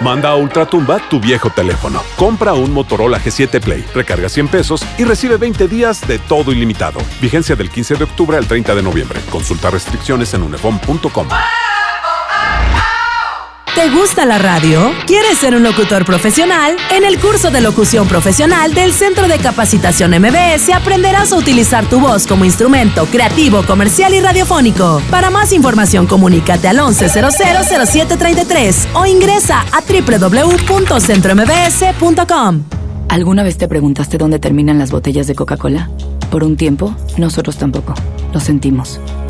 Speaker 77: Manda a Ultratumba tu viejo teléfono. Compra un Motorola G7 Play, recarga 100 pesos y recibe 20 días de todo ilimitado. Vigencia del 15 de octubre al 30 de noviembre. Consulta restricciones en unefom.com.
Speaker 49: ¿Te gusta la radio? ¿Quieres ser un locutor profesional? En el curso de locución profesional del Centro de Capacitación MBS aprenderás a utilizar tu voz como instrumento creativo, comercial y radiofónico. Para más información, comunícate al 11000733 o ingresa a www.centrombs.com.
Speaker 33: ¿Alguna vez te preguntaste dónde terminan las botellas de Coca-Cola? Por un tiempo, nosotros tampoco. Lo sentimos.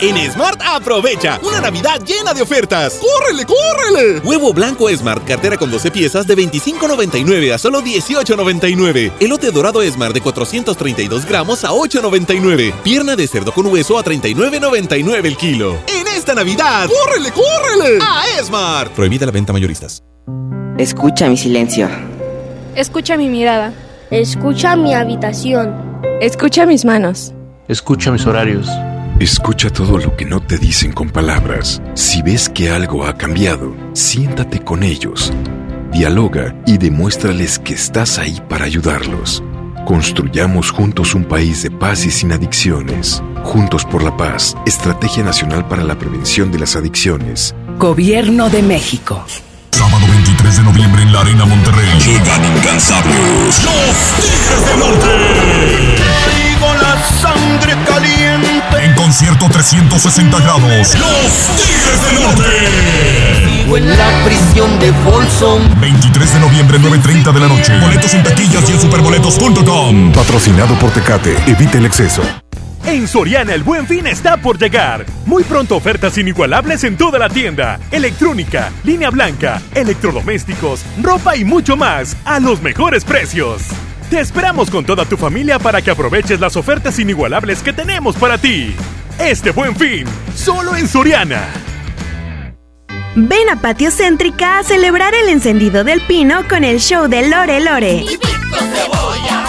Speaker 21: En Smart aprovecha una Navidad llena de ofertas. ¡Córrele, córrele! Huevo blanco Smart, cartera con 12 piezas de 25.99 a solo 18.99. Elote dorado Smart de 432 gramos a 8.99. Pierna de cerdo con hueso a 39.99 el kilo. En esta Navidad, ¡córrele, córrele! A Smart. Prohibida la venta mayoristas.
Speaker 78: Escucha mi silencio.
Speaker 22: Escucha mi mirada.
Speaker 79: Escucha mi habitación.
Speaker 22: Escucha mis manos.
Speaker 76: Escucha mis horarios.
Speaker 45: Escucha todo lo que no te dicen con palabras. Si ves que algo ha cambiado, siéntate con ellos. Dialoga y demuéstrales que estás ahí para ayudarlos. Construyamos juntos un país de paz y sin adicciones. Juntos por la paz, Estrategia Nacional para la Prevención de las Adicciones.
Speaker 80: Gobierno de México.
Speaker 45: Sábado 23 de noviembre en la Arena Monterrey.
Speaker 1: Llegan incansables.
Speaker 21: Los Tigres del Norte.
Speaker 1: Traigo la sangre caliente.
Speaker 45: En concierto 3
Speaker 1: 360 grados. Los Tigres del Norte.
Speaker 64: Vivo en la prisión de Folsom.
Speaker 1: 23 de noviembre, 9.30 de la noche. Boletos en taquillas y en superboletos.com.
Speaker 81: Patrocinado por Tecate. Evite el exceso.
Speaker 26: En Soriana el buen fin está por llegar. Muy pronto ofertas inigualables en toda la tienda. Electrónica, línea blanca, electrodomésticos, ropa y mucho más a los mejores precios. Te esperamos con toda tu familia para que aproveches las ofertas inigualables que tenemos para ti. Este buen fin, solo en Soriana.
Speaker 49: Ven a Patio Céntrica a celebrar el encendido del pino con el show de Lore Lore.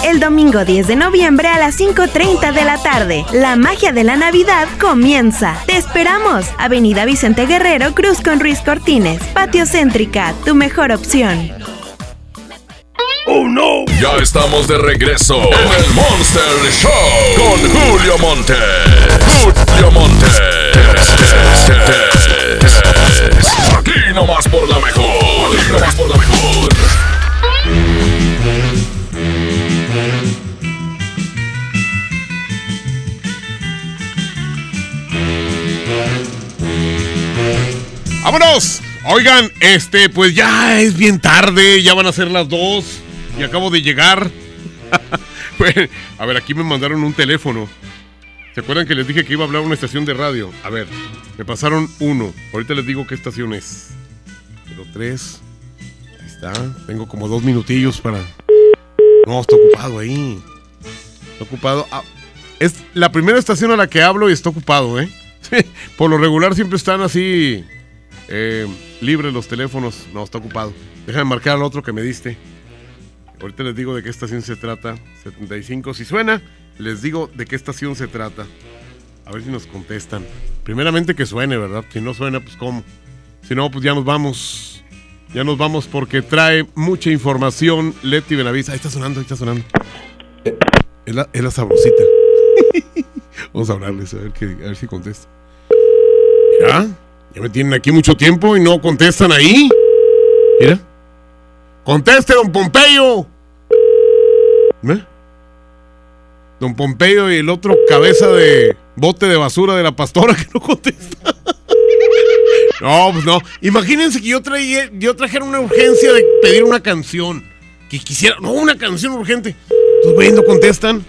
Speaker 49: El domingo 10 de noviembre a las 5.30 de la tarde, la magia de la Navidad comienza. Te esperamos. Avenida Vicente Guerrero, Cruz con Ruiz Cortines. Patio Céntrica, tu mejor opción.
Speaker 1: ¡Oh no! Ya estamos de regreso en el Monster Show con Julio Monte. Julio Monte. Aquí nomás por la mejor. Aquí nomás por la mejor.
Speaker 5: ¡Vámonos! Oigan, este, pues ya es bien tarde, ya van a ser las dos y acabo de llegar. Pues, a ver, aquí me mandaron un teléfono. ¿Se acuerdan que les dije que iba a hablar una estación de radio? A ver, me pasaron uno. Ahorita les digo qué estación es. Pero tres. Ahí está. Tengo como dos minutillos para. No, está ocupado ahí. Está ocupado. Ah, es la primera estación a la que hablo y está ocupado, ¿eh? Por lo regular siempre están así. Eh, libres los teléfonos. No, está ocupado. Déjame marcar al otro que me diste. Ahorita les digo de qué estación se trata. 75. Si suena, les digo de qué estación se trata. A ver si nos contestan. Primeramente que suene, ¿verdad? Si no suena, pues cómo. Si no, pues ya nos vamos. Ya nos vamos porque trae mucha información. Leti Benavides. Ahí está sonando, ahí está sonando. Eh, Es la, es la sabrosita. Vamos a hablarles a ver, que, a ver si contesta. ¿Ya? Ya me tienen aquí mucho tiempo y no contestan ahí. Mira. Conteste, don Pompeyo. ¿Ve? Don Pompeyo y el otro cabeza de bote de basura de la pastora que no contesta. No, pues no. Imagínense que yo, traía, yo trajera una urgencia de pedir una canción. Que quisiera. No, una canción urgente. Los güeyes no contestan.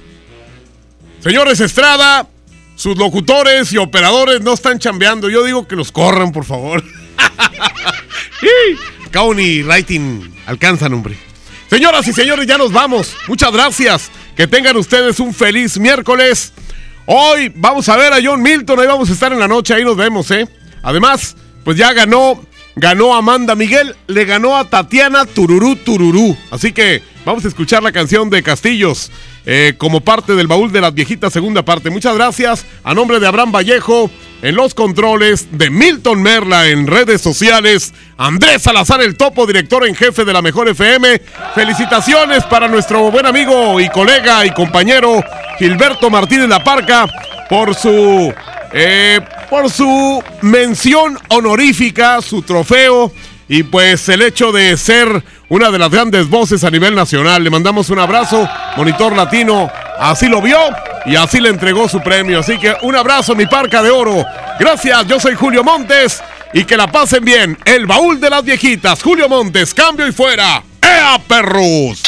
Speaker 5: Señores Estrada, sus locutores y operadores no están chambeando. Yo digo que los corran, por favor. Cabo ni writing alcanzan, hombre. Señoras y señores, ya nos vamos. Muchas gracias. Que tengan ustedes un feliz miércoles. Hoy vamos a ver a John Milton. Ahí vamos a estar en la noche. Ahí nos vemos, ¿eh? Además, pues ya ganó. Ganó Amanda Miguel. Le ganó a Tatiana Tururú Tururú. Así que vamos a escuchar la canción de Castillos. eh, como parte del baúl de las viejitas segunda parte. Muchas gracias. A nombre de Abraham Vallejo. En los controles de Milton Merla en redes sociales. Andrés Salazar, el topo director en jefe de la Mejor FM. Felicitaciones para nuestro buen amigo y colega y compañero Gilberto Martínez La Parca por su eh, por su mención honorífica, su trofeo y pues el hecho de ser una de las grandes voces a nivel nacional. Le mandamos un abrazo, Monitor Latino, así lo vio y así le entregó su premio. Así que un abrazo, mi parca de oro. Gracias, yo soy Julio Montes y que la pasen bien. El baúl de las viejitas, Julio Montes, cambio y fuera. ¡Ea, perros!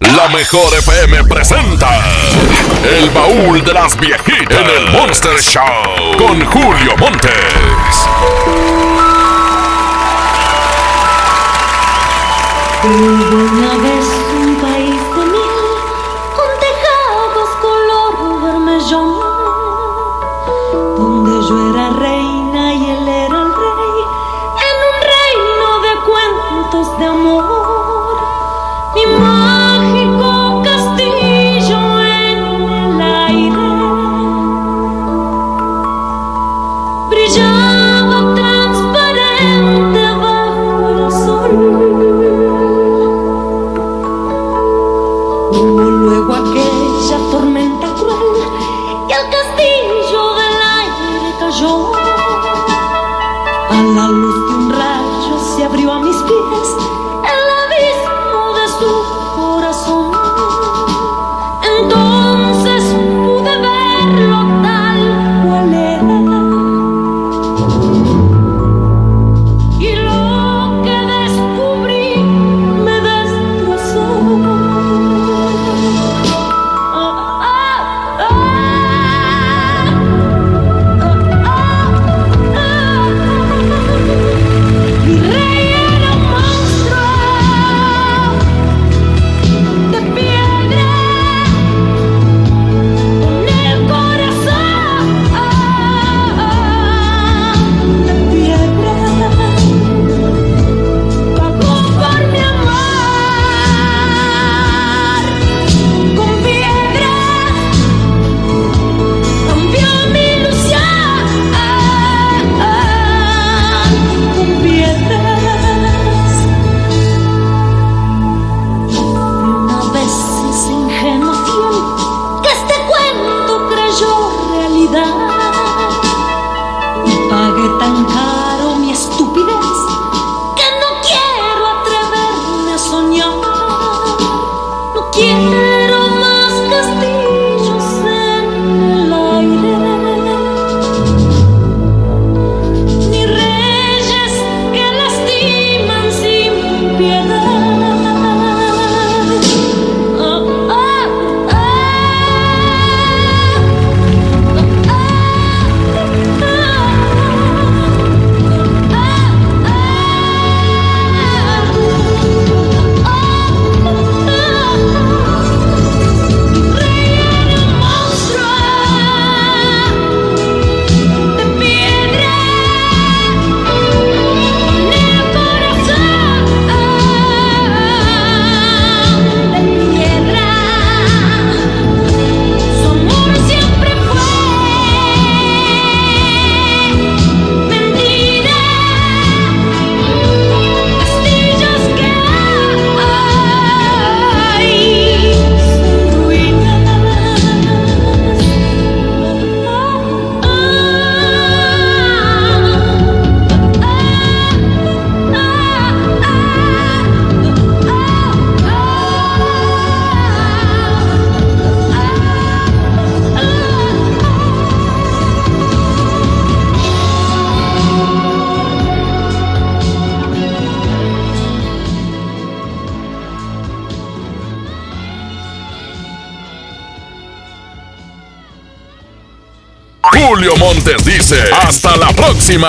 Speaker 1: La mejor FM presenta El baúl de las viejitas en el Monster Show con Julio Montes.
Speaker 40: Hubo una vez
Speaker 1: próxima.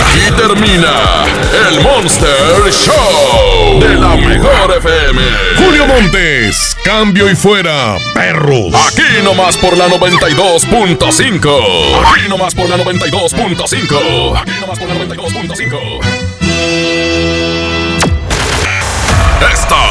Speaker 1: Aquí termina el Monster Show de la mejor FM.
Speaker 5: Julio Montes, cambio y fuera, perros.
Speaker 1: Aquí nomás por la 92.5. Aquí nomás por la 92.5. Aquí nomás por la 92.5. Esta